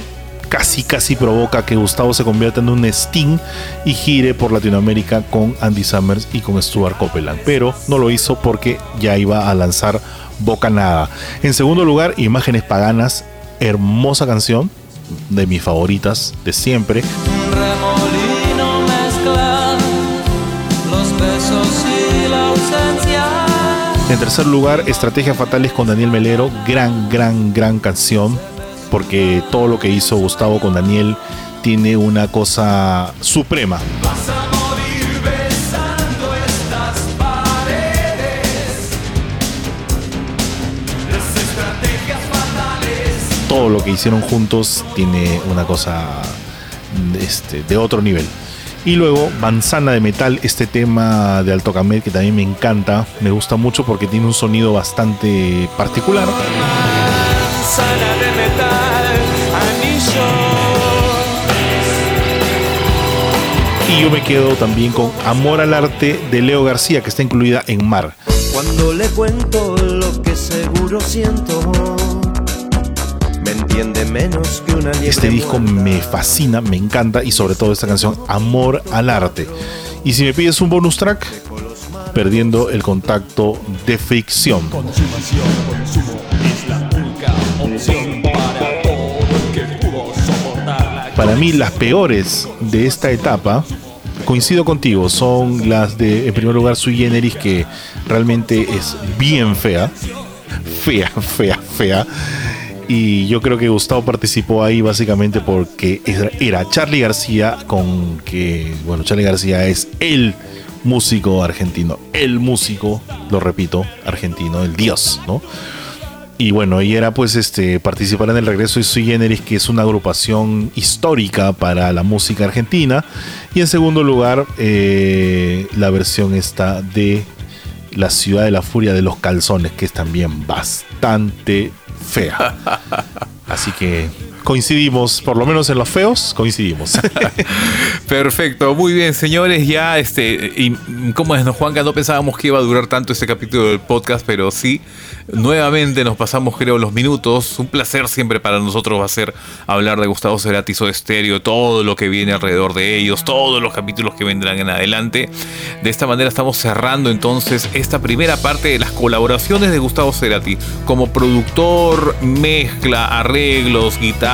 casi casi provoca que Gustavo se convierta en un Sting y gire por Latinoamérica con Andy Summers y con Stuart Copeland. Pero no lo hizo porque ya iba a lanzar Boca Nada. En segundo lugar, Imágenes Paganas, hermosa canción, de mis favoritas de siempre. Remolino mezcla los besos y la ausencia. En tercer lugar, Estrategias Fatales con Daniel Melero, gran, gran, gran canción porque todo lo que hizo Gustavo con Daniel tiene una cosa suprema. Todo lo que hicieron juntos tiene una cosa este, de otro nivel. Y luego Manzana de Metal, este tema de Alto Camet que también me encanta, me gusta mucho porque tiene un sonido bastante particular. Manzana de Y yo me quedo también con Amor al Arte de Leo García, que está incluida en Mar. Cuando le cuento lo que seguro siento, me entiende menos que una Este disco muerta. me fascina, me encanta y sobre todo esta canción Amor al Arte. Y si me pides un bonus track, perdiendo el contacto de fricción. Para mí las peores de esta etapa, coincido contigo, son las de, en primer lugar, Sui Generis, que realmente es bien fea. Fea, fea, fea. Y yo creo que Gustavo participó ahí básicamente porque era- Charlie García con que, bueno, Charlie García es el músico argentino, el músico, lo repito, argentino, el dios, ¿no? Y bueno, y era pues este participar en el regreso de Sui Generis, que es una agrupación histórica para la música argentina. Y en segundo lugar, eh, la versión esta de La ciudad de la furia de los calzones, que es también bastante fea. [laughs] Así que coincidimos, por lo menos en los feos, coincidimos. [laughs] Perfecto, muy bien, señores. Ya, este, y como es, no, Juanca, no pensábamos que iba a durar tanto este capítulo del podcast, pero sí, nuevamente nos pasamos, creo, los minutos. Un placer siempre para nosotros va a ser hablar de Gustavo Cerati, Soda Stereo, todo lo que viene alrededor de ellos, todos los capítulos que vendrán en adelante. De esta manera estamos cerrando entonces esta primera parte de las colaboraciones de Gustavo Cerati como productor, mezcla, arreglos, guitarra,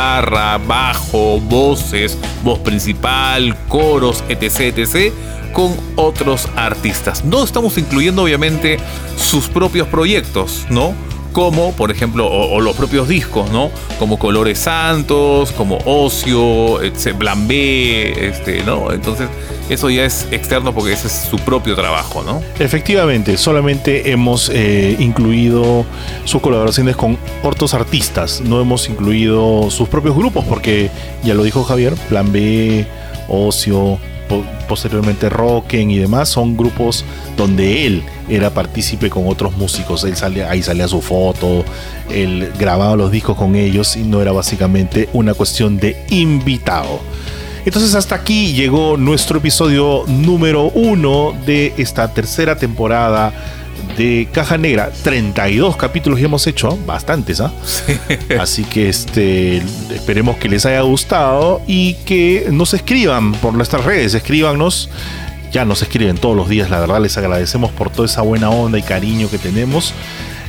bajo, voces, voz principal, coros, etc, etc, con otros artistas. No estamos incluyendo obviamente sus propios proyectos, ¿no? Como, por ejemplo, o, los propios discos, ¿no? Como Colores Santos, como Ocio, etc, Plan B, este, ¿no? Entonces, eso ya es externo porque ese es su propio trabajo, ¿no? Efectivamente, solamente hemos eh, incluido sus colaboraciones con otros artistas, no hemos incluido sus propios grupos porque ya lo dijo Javier, Plan B, Ocio, po- posteriormente Rocken y demás son grupos donde él era partícipe con otros músicos, él sale, ahí salía su foto, él grababa los discos con ellos y no era básicamente una cuestión de invitado. Entonces hasta aquí llegó nuestro episodio número uno de esta tercera temporada de Caja Negra. 32 capítulos ya hemos hecho, bastantes, ¿ah? [laughs] Así que este, esperemos que les haya gustado y que nos escriban por nuestras redes, escríbanos. Ya nos escriben todos los días, la verdad les agradecemos por toda esa buena onda y cariño que tenemos.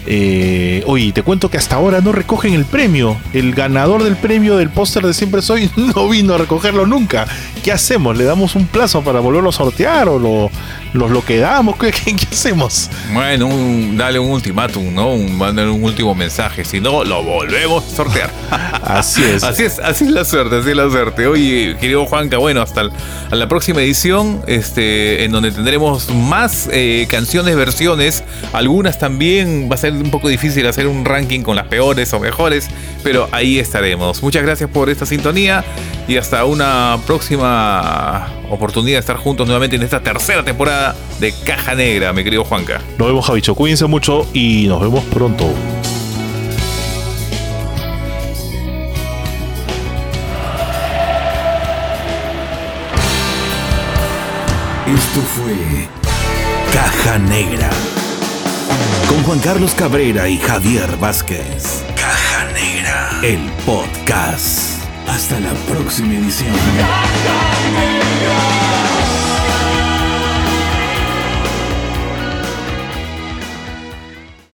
Eh, oye, te cuento que hasta ahora no recogen el premio. El ganador del premio del póster de Siempre Soy [laughs] no vino a recogerlo nunca. ¿Qué hacemos? ¿Le damos un plazo para volverlo a sortear o lo, los lo quedamos? [laughs] ¿Qué, qué- qué hacemos? Bueno, un- dale un ultimátum, ¿no? Un, mándale un último mensaje. Si no, lo volvemos a sortear. [laughs] Así es. Así es, así es la suerte, así es la suerte. Oye, querido Juanca, bueno, hasta el- a la próxima edición, este, en donde tendremos más eh, canciones, versiones. Algunas también va a ser un poco difícil hacer un ranking con las peores o mejores, pero ahí estaremos. Muchas gracias por esta sintonía y hasta una próxima oportunidad de estar juntos nuevamente en esta tercera temporada de Caja Negra, mi querido Juanca. Nos vemos, Javicho. Cuídense mucho y nos vemos pronto. Esto fue Caja Negra. Con Juan Carlos Cabrera y Javier Vázquez. Caja Negra. El podcast. Hasta la próxima edición. Caja Negra.